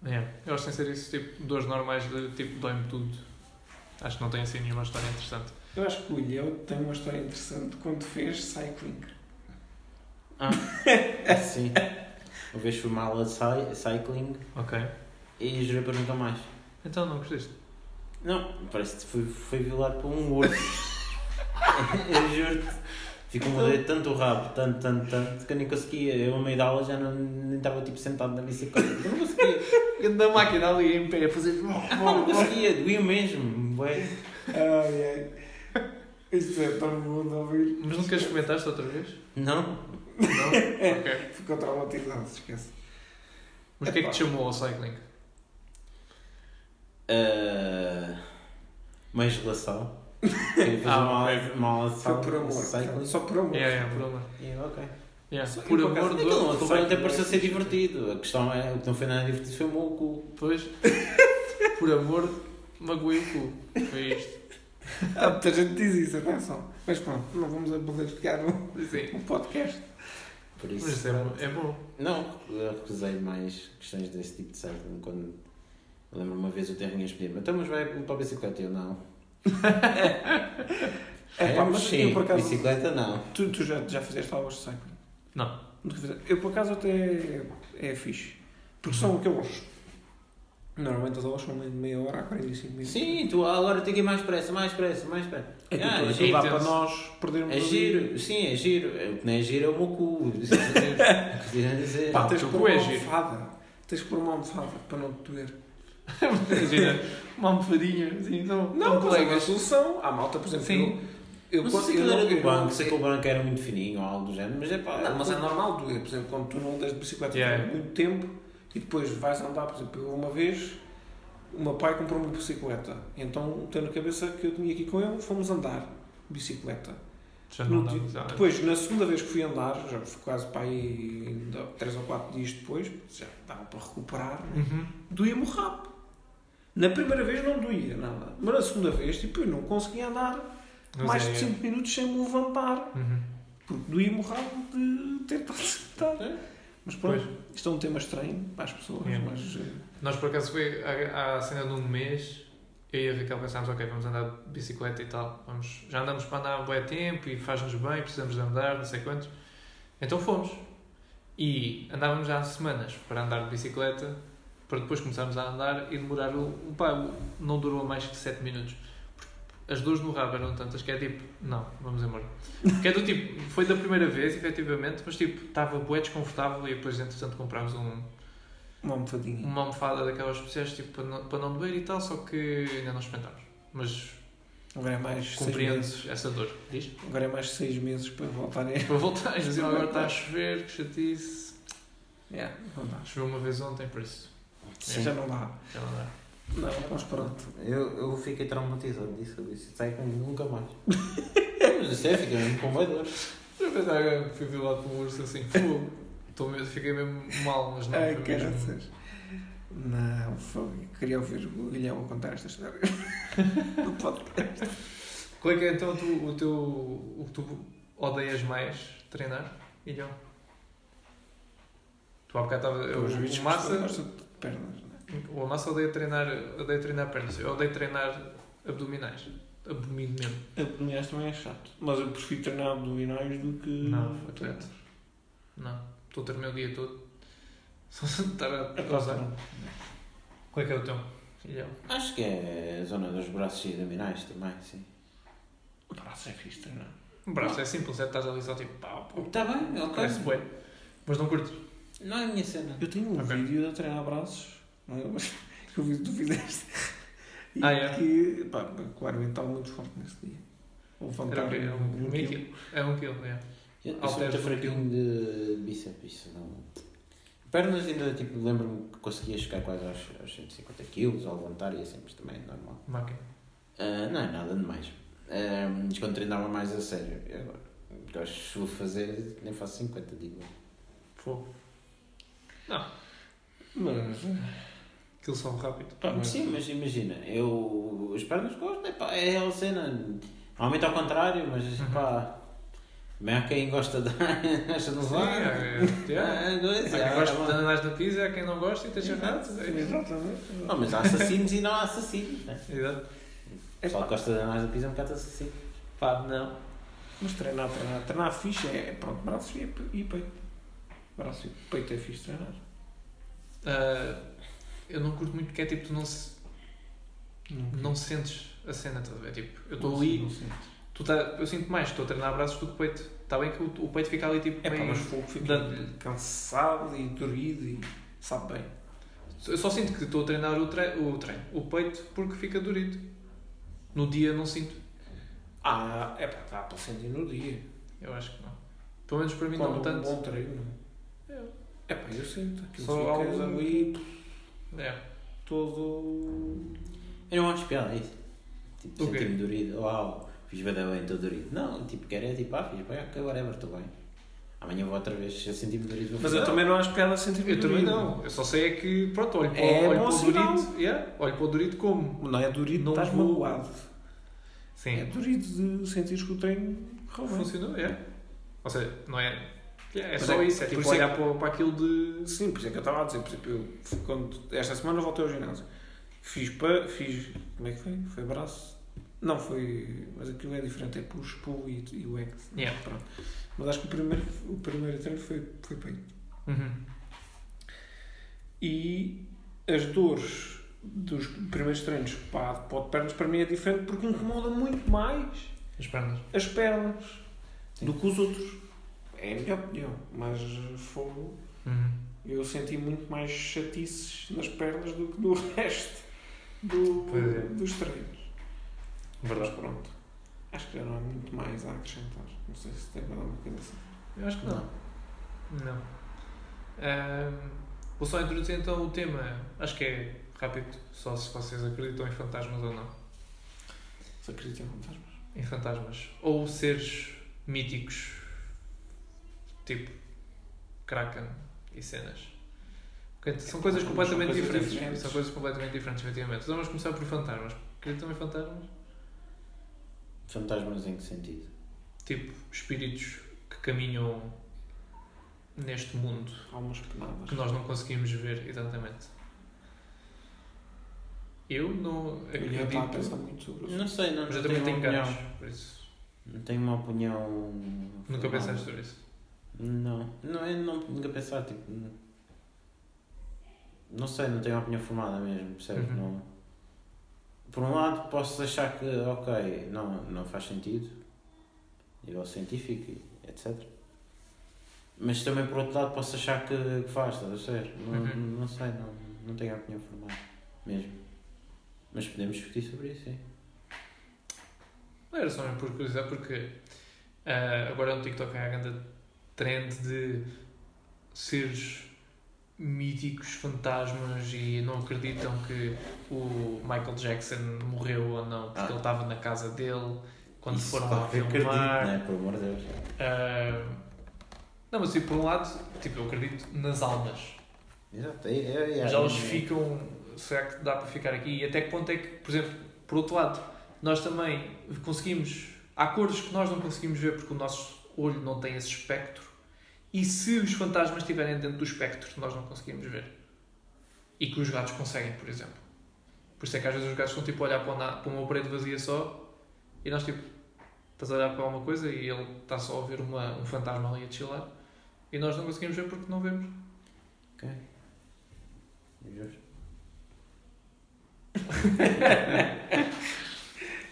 Yeah. Eu acho que sem ser isso, tipo, dores normais de tipo, dói-me tudo. Acho que não tem assim nenhuma história interessante. Eu acho que o Ilhéu tem uma história interessante quando fez cycling. Ah, sim. Uma vez fui de cy- cycling Ok. E jurei para nunca mais. Então não gostaste? Não, parece que fui, fui violado por um urso. eu juro-te. Fico um dedo tanto o rabo, tanto, tanto, tanto, que eu nem conseguia. Eu, a meio da aula, já não, nem estava tipo, sentado na bicicleta. Eu não conseguia. Da máquina ali em pé a fazer. Não conseguia, doía mesmo. Ué. Ai, ai. Isto é tão bom de ouvir. Mas nunca experimentaste outra vez? Não? Não? Ok. Ficou traumatizado, se esquece. Mas o que é que te chamou ao cycling? Uh, mais relação. Fazer Ah, uma, ok. aula- uma aula de Foi por amor. cycling. Só por amor. É, é, por amor. Yeah, ok. Yeah. Só- Por por amor do Aquilo, aquilo até pareceu é ser divertido. A questão é, o que não foi nada divertido foi o meu cu. Pois. Por amor, magoei o cu. Foi isto. Ah, muita gente diz isso, atenção. Mas pronto, não vamos amplificar o, Sim. o podcast. Por isso. Mas isso é, bom- é bom. Não, eu recusei mais questões desse tipo de cycling. Quando eu lembro uma vez o Terrinhas pedir então, mas vai para a bicicleta? Eu não. É, pá, mas sim, eu por acaso. bicicleta não. Tu, tu já, já fizeste aulas de cycling? Não. Eu por acaso até é fixe. Porque são aqueles. Normalmente as aulas são de meia hora a 45 minutos. Sim, tu agora tem que ir mais pressa, mais pressa, mais pressa. É que Ah, depois é não giro, dá para nós perdermos É giro, sim, é giro. O que não é giro é o meu cu. É. Pá, tens o que pôr é uma almofada. Tens que pôr uma almofada para não te doer. Imagina, uma almofadinha, assim, não, Não, mas é uma solução. Há malta, por exemplo, Sim. eu, eu, não quando- sei se eu aquilo era não- do banco, não- se aquele banco era muito fininho ou algo do género, mas é pá. Não, mas é normal doer. Por exemplo, quando tu não andas de bicicleta Yeah. durante muito tempo e depois vais andar, por exemplo, eu uma vez, o meu pai comprou uma bicicleta. Então, tenho na cabeça que eu tinha aqui com ele, fomos andar de bicicleta. Já não No dia- Depois, na segunda vez que fui andar, já foi quase para aí ainda 3 ou 4 dias depois, já dava para recuperar, né? Uhum. doía-me o rabo. Na primeira vez não doía nada, mas na segunda vez, tipo, eu não conseguia andar Mas mais é- de 5 minutos sem me levantar, Uhum. porque doía-me o rabo de ter estado sentado. É. Mas pronto, isto é um tema estranho para as pessoas, É. mas eh, Nós por acaso foi à, cena de um mês, eu e a Raquel pensámos, ok, vamos andar de bicicleta e tal. Vamos, já andamos para andar um bom tempo e faz-nos bem, precisamos de andar, não sei quantos. Então fomos. E andávamos já há semanas para andar de bicicleta, para depois começarmos a andar e demorar o. pá, não durou mais que 7 minutos. Porque As dores no rabo eram tantas que é tipo, não, vamos embora. Que é do tipo, foi da primeira vez, efetivamente, mas tipo, estava bué desconfortável e depois, entretanto, comprámos um, uma almofadinha. uma almofada daquelas especiais tipo, para, não, para não doer e tal, só que ainda não experimentámos. Mas Agora é mais 6 meses. compreendes essa dor. Diz? Agora é mais 6 meses para voltarem. Para voltar, agora está a chover, que chatice. Yeah. Choveu uma vez ontem, por isso Sim. Já não dá. já não dá. Não, mas pronto. Eu, eu fiquei traumatizado disso, eu disse, cycling nunca mais. mas isso é, fiquei mesmo com dor. Eu pensava que fui violado por um urso assim, fogo. Estou mesmo, fiquei mesmo mal, mas não. Ai, caraças. Não, foi. Queria ouvir o Guilherme a contar esta história. no podcast. Qual é que é então tu, o teu. o que tu odeias mais treinar? Ilhão? Tu há bocado estava. Pelos vistos, O massa. gosta de pernas, não é? O massa odeia treinar, odeia treinar pernas. Eu odeio treinar abdominais. Abdomínio mesmo. Abdominais também é chato. Mas eu prefiro treinar abdominais do que. Não, foi direto. Não. Estou a ter o meu dia todo. Só estar a É causar. Qual é que é o teu? Ilhão. Acho que é a zona dos braços e abdominais também, sim. O braço é fixe treinar. O braço é simples, é estás ali só tipo pau, pau. Está bem, ok. Parece bué. Mas não curtes. Não é a minha cena. Eu tenho um Ok. vídeo a treinar braços. Não é? Mas que eu vi que tu fizeste. E Ah, é? que, pá, claramente estava muito forte nesse dia. Levantar Era o quê? É um, um quilo. É um quilo, é. Eu, eu sou muito fraquinho de bíceps, isso não. Pernas ainda, tipo, lembro-me que conseguia chegar quase aos, aos 150 kg ao levantar e assim, mas também é normal. Máquina. Ah, não é nada demais. Uh, mas quando treinava mais a sério, eu agora, gosto de fazer, nem faço 50, digo. Fogo. Mas. Aquilo só rápido. Pá, mas Sim, mas imagina, eu as pernas gosto, é pá, é a cena. Normalmente ao contrário, mas Uhum. pá. Também há quem gosta de, gosta de Sim, é, é, é. Ah, Há quem ah, gosta tá de bom. andares na pizza, há quem não gosta e. É isso. Exatamente. Não, mas há assassinos e não há assassinos. Né? Exato. O pessoal que gosta de andar na pizza é um bocado assassino. Pá, não. Mas treinar, treinar, treinar fixe é pronto, braços e, e peito. Braço e peito é fixe treinar. Ah, eu não curto muito que é tipo, tu não, se, não sentes a cena, estás a ver? Tipo, eu estou Não ali, não tu tá, eu sinto mais, estou a treinar braços do que peito. Está bem que o, o peito fica ali tipo É pá, meio- mas cansado e dorido e sabe bem. Eu só sinto que estou a treinar o, tre o treino, o peito, porque fica dorido. No dia não sinto. Ah, é pá, dá para sentir no dia. Eu acho que não. Pelo menos para mim Quando não um tanto. bom treino. É. Pá, eu sinto. Aquilo Só ficas algo- ali É. todo. Eu não acho piada isso. Tipo, O quê? senti-me dorido. Uau, fiz bem bem, estou dorido. Não, tipo, quero é tipo, ah, fiz bem, ok, whatever, estou bem. Amanhã vou outra vez, se eu sentir-me dorido, Mas eu também não acho piada a sentir Eu também não. Eu só sei é que, pronto, olho para, É olho bom para o sinal. Dorito. Yeah, olho para o Dorito como? Não é dorido, Não estás vou- magoado. Sim. É dorido de sentires que o treino bem. Funcionou, é. Ou seja, não é. É só é- isso, é por tipo isso é olhar para, para aquilo de. Sim, por isso é que eu estava a dizer, por exemplo, eu, quando, esta semana eu voltei ao ginásio. Fiz para. Fiz. Como é que foi? Foi braço? Não, foi. Mas aquilo é diferente, é push, pull e, e o X. Yeah. Pronto. Mas acho que o primeiro, o primeiro treino foi, foi peito. Uhum. E as dores dos primeiros treinos para, para de pernas para mim é diferente porque incomoda muito mais As pernas. as pernas do que os outros. É a minha opinião, mas fogo. Uhum. Eu senti muito mais chatices nas pernas do que no resto do, é. dos treinos. Mas Verdade. pronto. Acho que já não há muito mais a acrescentar. Não sei se tem mais alguma coisa assim. Eu acho que não. Não. Vou só introduzir então o tema. Acho que é rápido, só se vocês acreditam em fantasmas ou não. Se acreditam em fantasmas. Em fantasmas. Ou seres míticos, tipo Kraken e cenas. Ok, São coisas São completamente coisas diferentes. diferentes. São coisas completamente diferentes, efetivamente. Então vamos começar por fantasmas. Acreditam em fantasmas? Fantasmas em que sentido? Tipo, espíritos que caminham neste mundo Almas penadas. que nós não conseguimos ver exatamente. Eu não Eu já estava a pensar acredito, muito sobre isso. Não sei, não, mas eu não também tenho por isso Não tenho uma opinião. nunca formada. pensaste sobre isso. Não, não, eu não, nunca pensar, tipo. Não, sei, não tenho uma opinião formada mesmo, percebes? Uhum. Não, por um lado, posso achar que, ok, não, não faz sentido, a nível científico, etc. Mas também, por outro lado, posso achar que, que faz, estás a ver? Não, Uhum. não sei, não, não tenho a opinião formada, mesmo. Mas podemos discutir sobre isso, sim. Era só mesmo por curiosidade, porque ah, agora no TikTok há a grande trend de seres míticos, fantasmas e não acreditam que o Michael Jackson morreu ou não, porque Ah. ele estava na casa dele quando Isso, foram lá acredito, filmar. não é? Por amor de Deus. Ah, não, mas tipo, por um lado, tipo, eu acredito nas almas. Exato, é, é, é, Mas elas é- ficam. Será que dá para ficar aqui? E até que ponto é que, por exemplo, por outro lado, nós também conseguimos. Há cores que nós não conseguimos ver porque o nosso olho não tem esse espectro. E se os fantasmas estiverem dentro do espectro, nós não conseguimos ver. E que os gatos conseguem, por exemplo. Por isso é que às vezes os gatos estão tipo a olhar para uma, para uma parede vazia só e nós tipo. Estás a olhar para alguma coisa e ele está só a ver uma, um fantasma ali a chilar e nós não conseguimos ver porque não vemos. Ok.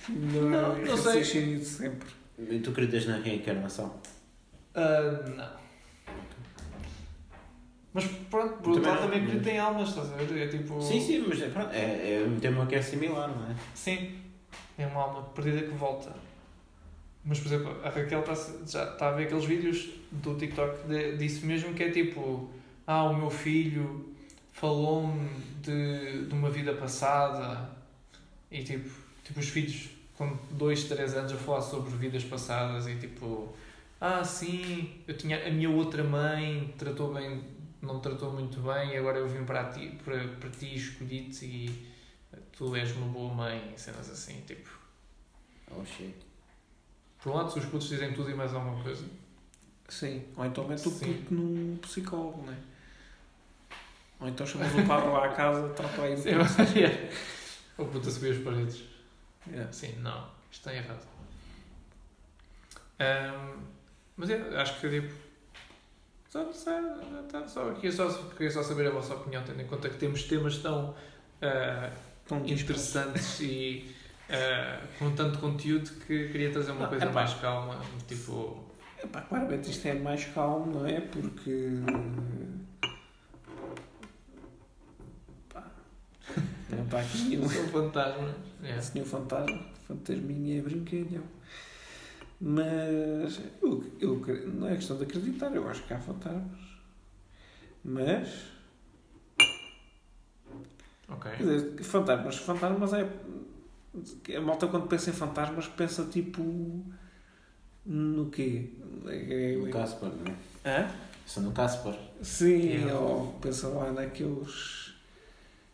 Não, Não, é não sei. sempre. E tu acreditas na reencarnação? Ah, não. Mas pronto, por outro Também lado também acredito em almas, estás a ver? É tipo. Sim, sim, mas é, pronto, é, é um tema que é similar, não é? Sim, é uma alma perdida que volta. Mas, por exemplo, a Raquel está, já está a ver aqueles vídeos do TikTok de, disso mesmo que é tipo: Ah, o meu filho falou-me de, de uma vida passada. E tipo, tipo, os filhos com 2, 3 anos a falar sobre vidas passadas e tipo: Ah, sim, eu tinha a minha outra mãe, tratou bem, não me tratou muito bem, e agora eu vim para ti, para, para ti escolhi-te e tu és uma boa mãe, e cenas assim, tipo. Oh shit. Por um lado, se os putos dizem tudo e mais alguma coisa. Sim. Ou então mete o puto num psicólogo, não é? Ou então chamas o lá à casa, trata aí puto. Ou puto a subir as paredes. Yeah. Sim, não, isto está errado. Ahm, mas é, acho que tipo. Só, só, só, só, queria, só, queria só saber a vossa opinião, tendo em conta que temos temas tão ah, Tão interessantes e ah, com tanto conteúdo que queria trazer uma Ah, coisa epá. mais calma. Tipo. Epá, claramente isto é mais calmo, não é? Porque. Pá, não está aqui nenhum, São fantasmas. É. nenhum fantasma. Fantasminha é brinquedo. Mas. Eu, eu, não é questão de acreditar, eu acho que há fantasmas. Mas. Ok. Quer dizer, fantasmas. Fantasmas é. A malta quando pensa em fantasmas pensa tipo. No quê? É- é- No Casper, não é? Hã? No Casper. Sim, Yeah. ou pensa lá naqueles.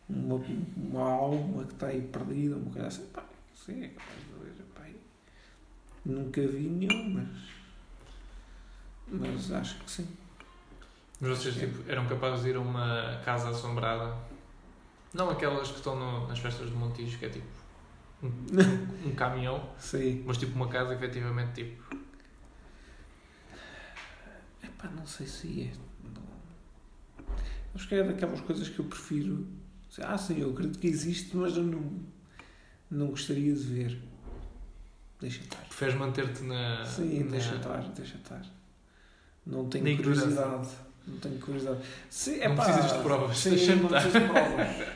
Uma, uma alma que está aí perdida, uma coisa assim. Pá, sim, é capaz de nunca vi nenhum, mas. Mas acho que sim. Mas vocês tipo, eram capazes de ir a uma casa assombrada? Não aquelas que estão no- nas festas de Montijo, que é tipo um, um caminhão, Sim. mas tipo uma casa efetivamente tipo. Epá, não sei se é. Não. Acho que é daquelas coisas que eu prefiro. Ah, sim, eu acredito que existe, mas eu não, não gostaria de ver. Deixa estar. Preferes manter-te na. Sim, na- deixa estar, deixa estar. Não tenho Na ignorância. curiosidade. Não tenho curiosidade. Sim, Não epá, precisas de provas, Sim, deixa não preciso de provas.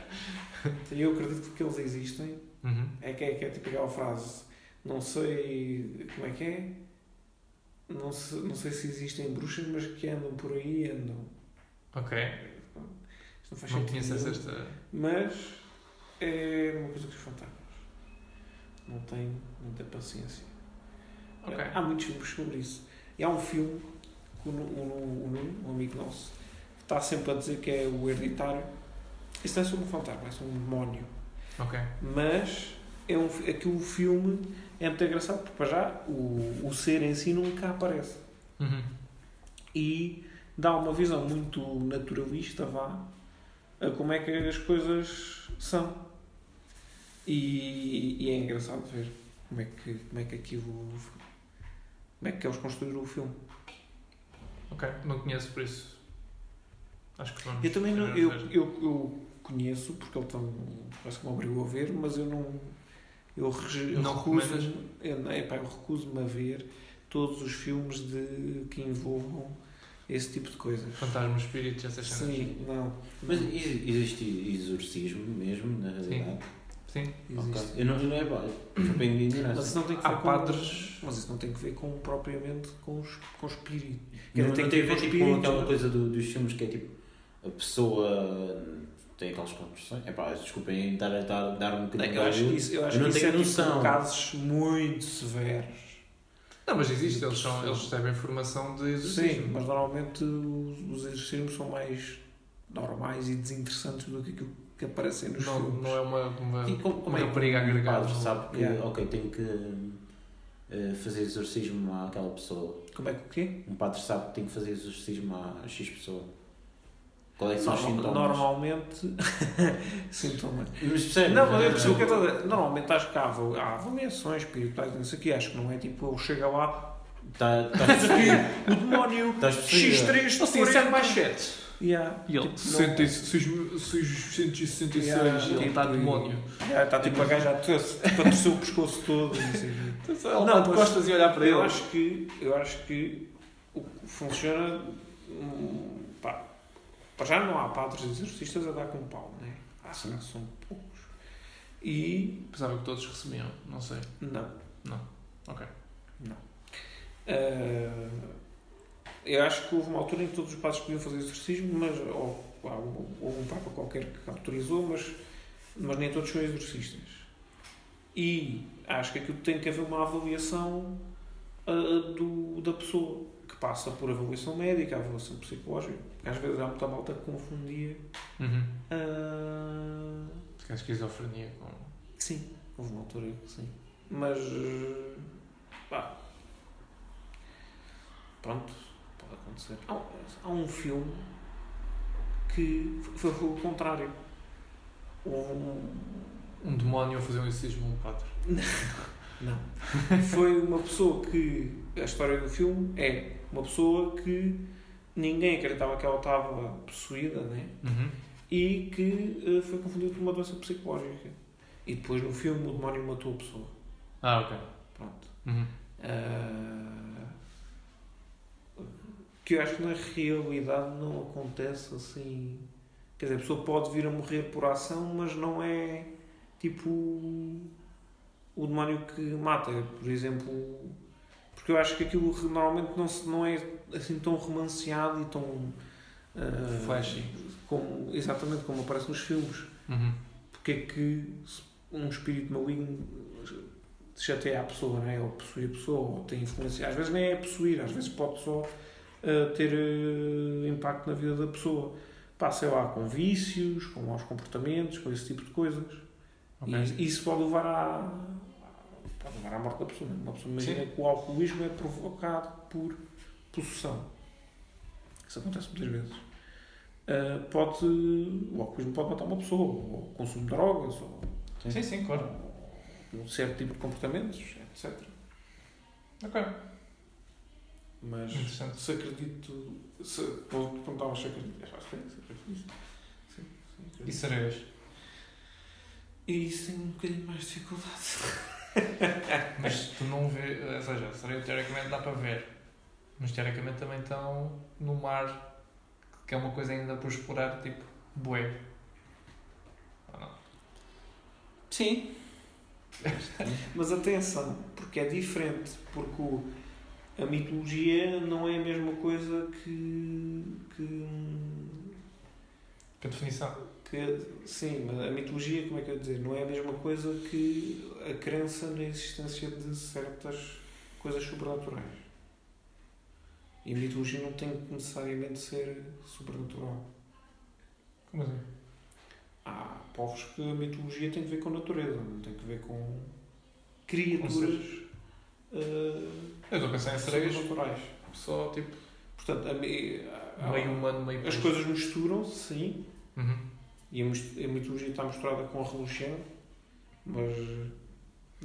eu acredito que eles existem. Uhum. É que é, que é tipo aquela frase. Não sei como é que é. Não sei, não sei se existem bruxas, mas que andam por aí andam. Ok. Isto não faz Não sentido esta. Mas é uma coisa que fantasmas. Não tenho muita paciência. Ok. Há muitos filmes sobre isso. E há um filme que o Nuno, um amigo nosso, está sempre a dizer que é o hereditário. Isso não é sobre um fantasma, é sobre um demónio. Ok. Mas é um, aquele filme é muito engraçado, porque para já o, o ser em si nunca aparece. Uhum. E dá uma visão muito naturalista, vá, a como é que as coisas são. E, e é engraçado ver como é que, como é que aquilo. Como é que eles construíram o filme. Ok. Não conheço por isso. Acho que vamos. Eu também não, eu, eu, eu conheço, porque ele tão, parece que me obrigou a ver, mas eu não. Eu, re- eu Não recuso. Eu, epá, eu recuso-me a ver todos os filmes de, que envolvam esse tipo de coisas. Fantasmas, espíritos, essas cenas. Sim, não. Mas existe exorcismo mesmo, na realidade? Sim. Ok. Existe. Eu não, não é bem Mas isso não tem que ver Há com. padres. Mas isso não tem que ver com propriamente com, os, com o espírito. Não, não tem a ver com tipo, com espíritos, aquela coisa do- dos filmes que é tipo a pessoa tem aquelas construções. É pá, desculpem dar, dar, dar um Não, bocadinho eu acho que de isso, eu acho Eu não que isso tenho é tipo noção. casos muito severos. Não, mas existe, eles, são, eles recebem formação de Sim, exorcismo. mas normalmente os, os exorcismos são mais normais e desinteressantes do que aquilo que aparecem nos Não, filmes. não é uma, uma, E como, como uma é que rapariga um agregada. padre sabe que, Yeah. ok, tem que eh, fazer exorcismo àquela pessoa? Como é que o quê? Um padre sabe que tem que fazer exorcismo a X pessoa? Qual é que são os sintomas? Normalmente. sintomas. Mas percebes? Não, mas eu É, percebo o que é que eu estou a dizer. Normalmente acho que há, há avaliações espirituais, não sei o quê. Acho que não é tipo, ele chega lá, Tá, tá, o demónio, possível. X3, Assim, 7 mais 7. Yeah. E ele, Tipo, 666, Yeah, ele está tipo, demónio. Yeah, está tipo a gaja a torcer- tipo, a torcer o pescoço todo. Não sei. o quê. Ele Não, de costas e olhar para eu ele. acho que eu acho que o que funciona hum, pá, para já não há padres exorcistas a dar com pau né? há, Sim. são poucos e Pensava que todos recebiam, não sei. não Ok. Ah, eu acho que houve uma altura em que todos os padres podiam fazer exorcismo mas ou, houve um papa qualquer que autorizou mas, mas nem todos são exorcistas e acho que aquilo tem que haver uma avaliação ah, do, da pessoa que passa por avaliação médica, avaliação psicológica. Porque às vezes há muita malta que confundia. Uhum. calhar esquizofrenia com. sim, houve uma altura que sim. Mas. ah, pá. Pronto, acontecer. Há, há um filme que foi, o contrário. Houve um, Um demónio a fazer um exorcismo a um padre. Não. Foi uma pessoa que. A história do filme é uma pessoa que ninguém acreditava que ela estava possuída, né? Uhum. E que eh, foi confundida por uma doença psicológica. E depois no filme o demónio matou a pessoa. Ah, ok. Pronto. Uhum. Ah, que eu acho que na realidade não acontece assim. Quer dizer, a pessoa pode vir a morrer por ação, mas não é tipo o demónio que mata. Por exemplo, porque eu acho que aquilo normalmente não, se, não é assim tão romanceado e tão. ah, Flashy. como, exatamente como aparece nos filmes. Uhum. Porque é que um espírito maligno chateia a pessoa, não é? ou possui a pessoa, ou tem influência. Às vezes nem é possuir, às vezes pode só uh, ter uh, impacto na vida da pessoa. Pá, sei lá, com vícios, com maus comportamentos, com esse tipo de coisas. Ok. E isso pode levar à, pode levar à morte da pessoa. Uma pessoa imagina que o alcoolismo é provocado por possessão. Isso acontece muitas vezes. Uh, pode, o alcoolismo pode matar uma pessoa, ou consumo de drogas, ou Sim, sim, claro. um certo tipo de comportamentos, etc. Ok. Mas se acredito. Se, tu perguntavas se acredito. Sim. Sim, sim, acredito. E sereias? E isso tem um bocadinho mais de dificuldade. Mas tu não vês, ou seja, sereia teoricamente dá para ver. Mas teoricamente também estão no mar, que é uma coisa ainda por explorar, tipo, bué. Ou não? Sim. Mas atenção, porque é diferente. Porque o- a mitologia não é a mesma coisa que. que Que a definição. que, sim, mas a mitologia, como é que eu ia dizer? Não é a mesma coisa que a crença na existência de certas coisas sobrenaturais. E a mitologia não tem que necessariamente ser sobrenatural. Como assim? Há povos que a mitologia tem que ver com a natureza, não tem que ver com criaturas eh, Eu estou a pensar em sereias, sobrenaturais. só tipo, Portanto, a, mi- há- meio humano, meio as coisas misturam-se, sim, Uhum. e a, a mitologia está misturada com a religião, mas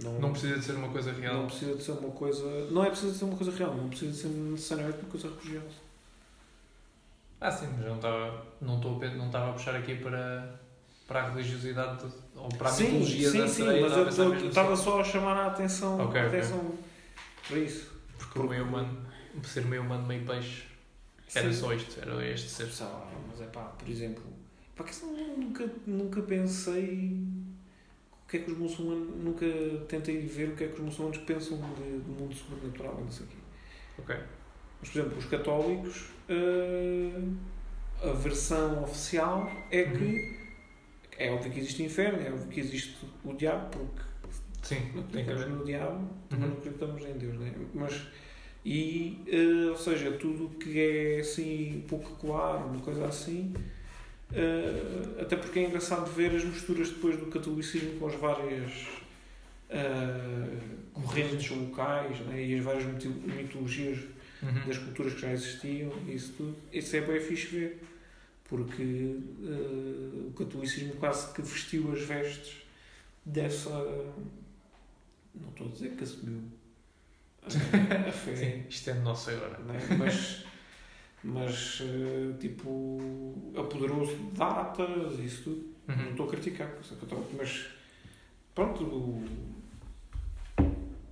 não, Não precisa de ser uma coisa real. não precisa de ser uma coisa. Não é preciso de ser uma coisa real, não precisa de ser necessariamente uma coisa religiosa. Ah, sim, mas não estava não estou a não estava a puxar aqui para, para a religiosidade de- ou para a sim, mitologia sim, da sim, sereia. mas a eu estava assim. só a chamar a atenção, Ok, a atenção para isso. Porque o meio humano, ser meio humano, meio peixe, era Sim. só isto, era este ser. Lá, mas é pá, por exemplo, pá, que nunca, nunca pensei o que é que os muçulmanos, nunca tentei ver o que é que os muçulmanos pensam de- do mundo sobrenatural e não sei o quê. Ok. Mas, por exemplo, os católicos, eh, a versão oficial é que é óbvio que existe o inferno, é óbvio que existe o diabo, porque Sim, não acreditamos no diabo, Uhum. não acreditamos em Deus, né? Mas, e, eh, ou seja, tudo que é assim, pouco claro, uma coisa assim, eh, até porque é engraçado ver as misturas depois do catolicismo com as várias eh, correntes locais né? e as várias mito- mitologias Uhum. das culturas que já existiam isso tudo. Isso é bem fixe ver, porque o catolicismo quase que vestiu as vestes dessa. Não estou a dizer que assumiu a, a fé, Sim, isto é nosso agora. né? mas, mas eh, tipo, apoderou-se de datas e isso tudo. Não Uhum. estou a criticar, católico, mas pronto, o-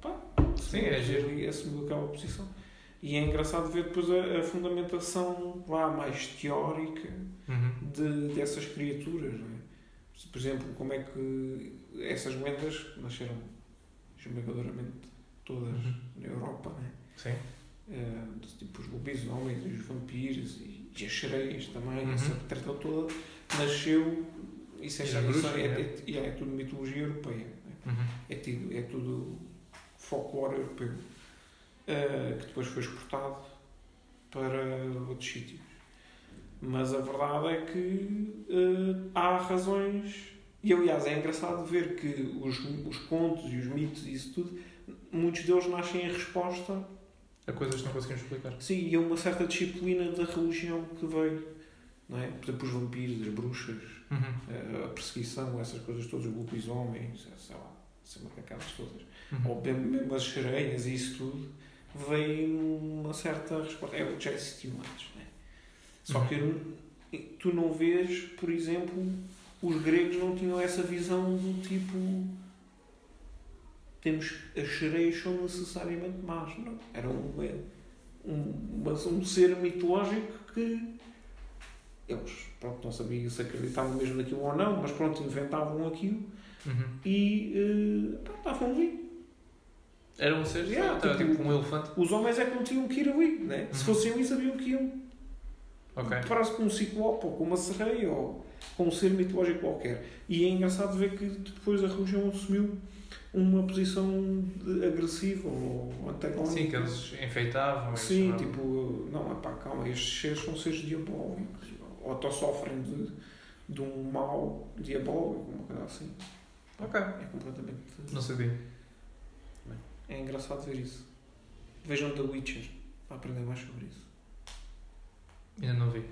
pá, Sim, é giro. assumiu aquela posição. E é engraçado ver depois a, a fundamentação lá mais teórica Uhum. de, dessas criaturas. Não é? Por exemplo, como é que essas lendas nasceram esmagadoramente todas Uhum. na Europa, não é? Sim. De tipo os lobisomens os vampiros e, e as sereias também, Uhum. essa treta toda, nasceu. Isso é, E isso as bruxas, é, né? é, é, é tudo mitologia europeia. né? Uhum. É, tudo, é tudo folclore europeu eh, que depois foi exportado para outros sítios. Mas a verdade é que eh, há razões. E aliás, é engraçado ver que os, os contos e os mitos e isso tudo, muitos deles nascem em resposta Há coisas que não conseguimos explicar. Sim, e é uma certa disciplina da religião que veio. Não é? Por exemplo, os vampiros, as bruxas, Uhum. a perseguição, essas coisas todas, os lobisomens, sei lá. As macacadas todas. Uhum. Ou mesmo, as sereias e isso tudo, veio uma certa resposta. É o que já existiam antes? Só Uhum. que tu não vês, por exemplo, os gregos não tinham essa visão do tipo. Temos as sereias são necessariamente más. Não. Era um, um, mas um ser mitológico que eles pronto, não sabiam se acreditavam mesmo naquilo ou não, mas pronto, inventavam aquilo Uhum. e estavam ali. Era um ser, Yeah, tipo- tipo um elefante. Os homens é que não tinham que ir ali, né? Se Uhum. fossem ali, sabiam que iam. Ok. Parece com um ciclope, ou com uma sereia, ou com um ser mitológico qualquer. E é engraçado ver que depois a religião assumiu uma posição agressiva ou antagónica. Sim, que eles enfeitavam. Sim, chamavam. tipo, não, é pá, calma, estes seres são seres diabólicos. Ou até sofrem de, de um mal diabólico, uma coisa assim. Ok. É completamente. Não sabia. É engraçado ver isso. Vejam The Witcher para aprender mais sobre isso. Ainda não vi.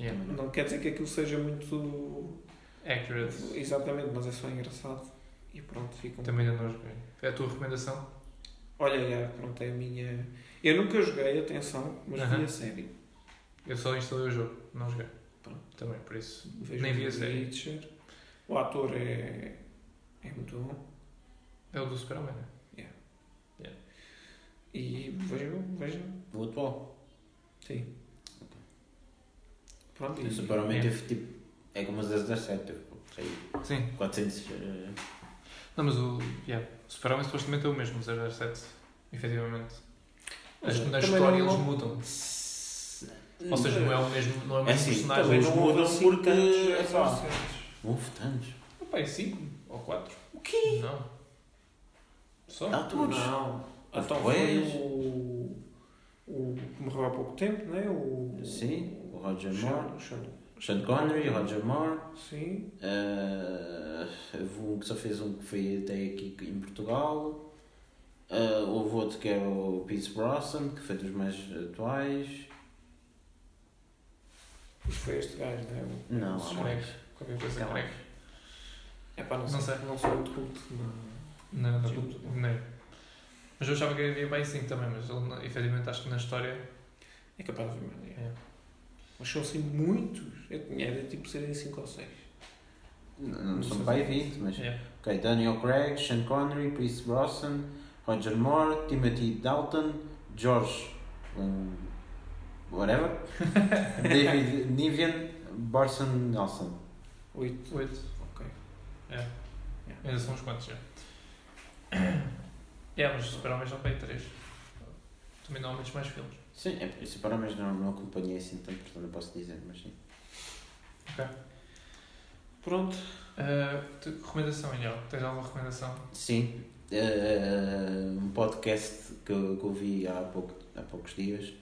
Yeah. Não quer dizer que aquilo seja muito. Accurate. Exatamente, mas é só engraçado. E pronto, fica um Também ainda não joguei. É a tua recomendação? Olha, é, pronto, é a minha. Eu nunca joguei, atenção, mas vi Aham. a série. Eu só instalei o jogo, não joguei. Pronto. Também, por isso. Vejam Nem vi a série. Witcher. O ator é. é muito bom. É o do Superman, né? E vejam, vejam. O atual. Sim. Pronto, O e. Superman é. teve tipo. É como o 007, teve sei, Sim. 400. eh, Não, mas o. Yeah. O Superman supostamente é o mesmo, 007. Efetivamente. As, Mas na história não- eles mudam. Ou seja, não é o mesmo, não é o É mesmo assim, personagem. Eles não mudam porque, tantos epá, exorcistas. Houve tantos. Opa, é 5 ou 4? O quê? Não. Só? Há todos. Não. Então foi o. O que morreu há pouco tempo, né? O. Sim, o Roger Moore. Sean- Sean- Sean Connery, Roger Moore. Sim. eh, houve um que só fez um que foi até aqui em Portugal. Eh, houve outro que era o Pierce Brosnan, que foi dos mais atuais. Isso foi este gajo, né? O- Não, há mais. Qualquer coisa Não. Craig. É pá, não, Não sei. sei. Não sou muito culto. Não, não, Sim. nem. Mas eu achava que havia bem 5 também, mas ele, não- efetivamente acho que na história. É capaz de ver mais. é. Mas são assim muitos. Eu tinha era tipo serem 5 ou 6. Não, não são sei bem se- 20, mas. É. Ok, Daniel Craig, Sean Connery, Pierce Brosnan, Roger Moore, Timothy Dalton, George. Um, whatever. David Nivian, Barson Nelson. 8. 8. Ok. É. Ainda são uns quantos já. É, mas Super-Homem já para aí 3. Também não há muitos mais filmes. Sim, é principal, mas não, não acompanhei assim tanto, portanto não posso dizer, mas sim. Pronto. Uh, recomendação, Inel? Tens alguma recomendação? Sim, eh, um podcast que eu, que eu vi há, pouco, há poucos dias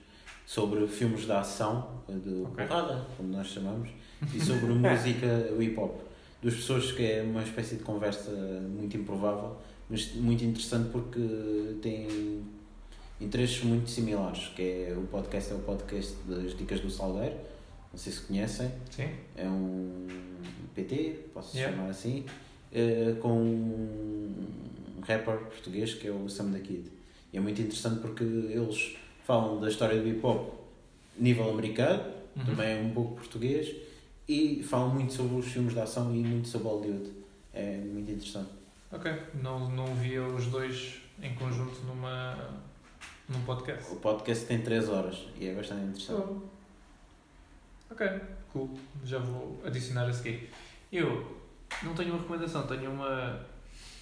sobre filmes de ação, de Ok. porrada, como nós chamamos, e sobre música hip hop. Duas pessoas que é uma espécie de conversa muito improvável, mas muito interessante porque interesses muito similares, que é o podcast é o podcast das Dicas do Salgueiro, não sei se conhecem, Sim. é um PT, posso Yeah. chamar assim, eh, com um rapper português que é o Sam da Kid. E é muito interessante porque eles falam da história do hip hop nível americano, Uhum. também um pouco português, e falam muito sobre os filmes de ação e muito sobre Hollywood. É muito interessante. Ok. Não, não via os dois em conjunto numa, num podcast. O podcast tem 3 horas e é bastante interessante. Oh. Ok, cool. Já vou adicionar a seguir. Eu não tenho uma recomendação, tenho uma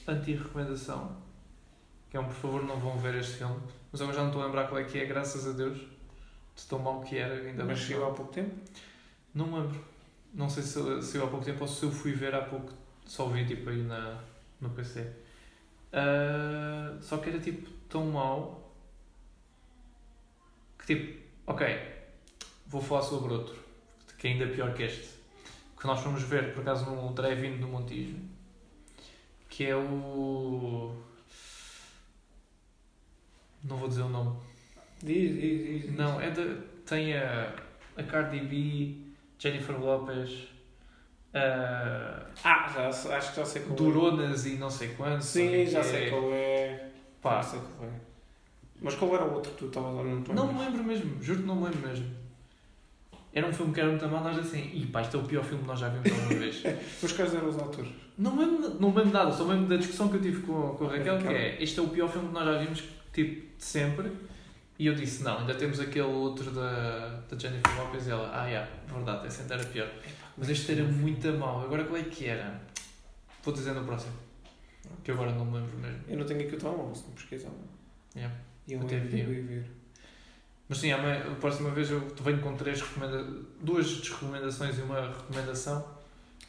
anti-recomendação. Que é um, por favor, não vão ver este filme. Mas eu já não estou a lembrar qual é que é, graças a Deus. De tão mau que era, ainda bem Mas que chegou há pouco tempo. Não me lembro. Não sei se saiu há pouco tempo ou se eu fui ver há pouco. Só vi tipo aí na, no PC. Ah, só que era tipo tão mau que tipo, ok, vou falar sobre outro que é ainda pior que este. Que nós fomos ver por acaso num drive-in do Montijo que é o. Não vou dizer o nome. Diz, diz, diz. Não, é de, tem a, a Cardi B, Jennifer Lopez, ah, Ah, já, sei- acho que já sei qual é. Duronas e não sei quantos. Sim, já é. sei qual é. Pá, Já sei qual é. Mas qual era o outro que tu estavas a não te Não me lembro mesmo, juro que não me lembro mesmo. Era um filme que era muito mal, nós assim, e pá, isto é o pior filme que nós já vimos alguma vez. Mas quais eram os autores? não, me lembro, não me lembro nada, só me lembro da discussão que eu tive com, com a Raquel, que é, este é o pior filme que nós já vimos, tipo, de sempre. E eu disse, não, ainda temos aquele outro da, da Jennifer Lopez e ela, ah, yeah, verdade, esse ainda era pior. Mas este era muito mau, agora qual é que era? Vou dizer no próximo, que agora não me lembro mesmo. Eu não tenho aqui o telemóvel, se não pesquisar. Yeah. E eu Até vi. ver. Mas sim, amanhã- a próxima vez eu venho com três recomenda duas recomendações e uma recomendação.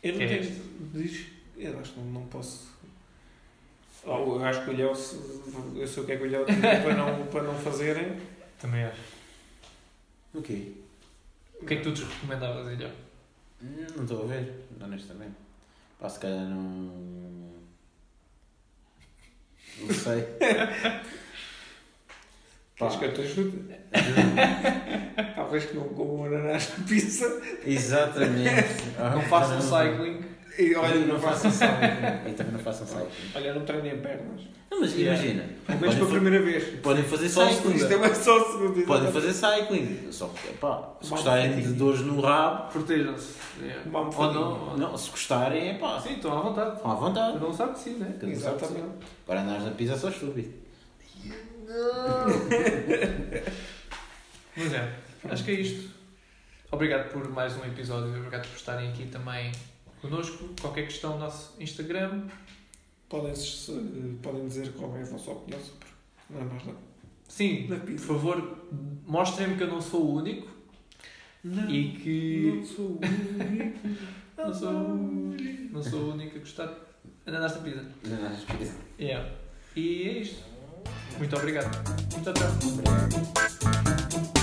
Eu não Que é tenho. este? Diz. Eu acho que não, não posso. Eu acho que o se- eu sei o que é que o tem para não, para não fazerem. Também acho. O quê? O que é que tu te recomendavas, Ilha? Hum, Não estou a ver, honestamente. Pá, se calhar não. Não sei. Pá, Queres que eu te ajude? Talvez que não comam ananás na pizza. Exatamente. Não façam cycling. E olha, Olha, não façam cycling. E também não façam cycling. Olha, não treinem pernas. Não, mas Yeah. imagina. Pelo menos pela primeira vez. podem fazer Só cycling. Isto é mais só a segunda. Podem fazer cycling. Só que, pá, se gostarem de dores no rabo, Protejam-se. Yeah. Ou não. não, se gostarem, é pá, Sim, estão à vontade. estão à vontade. Cada um sabe que sim, né? Cada um. Exatamente. Agora andares na pizza é só estúpido. Mas é, acho que é isto. Obrigado por mais um episódio. Obrigado por estarem aqui também connosco. Qualquer questão, nosso Instagram. Podem, podem dizer qual é a vossa opinião sobre. Não é mais nada. Sim, por favor, mostrem-me que eu não sou o único Não. e que. Não sou o único. Não sou, não sou o único a gostar ananás da pizza. Andares na pizza. Yeah. E é isto. Muito obrigado. Tchau, tchau.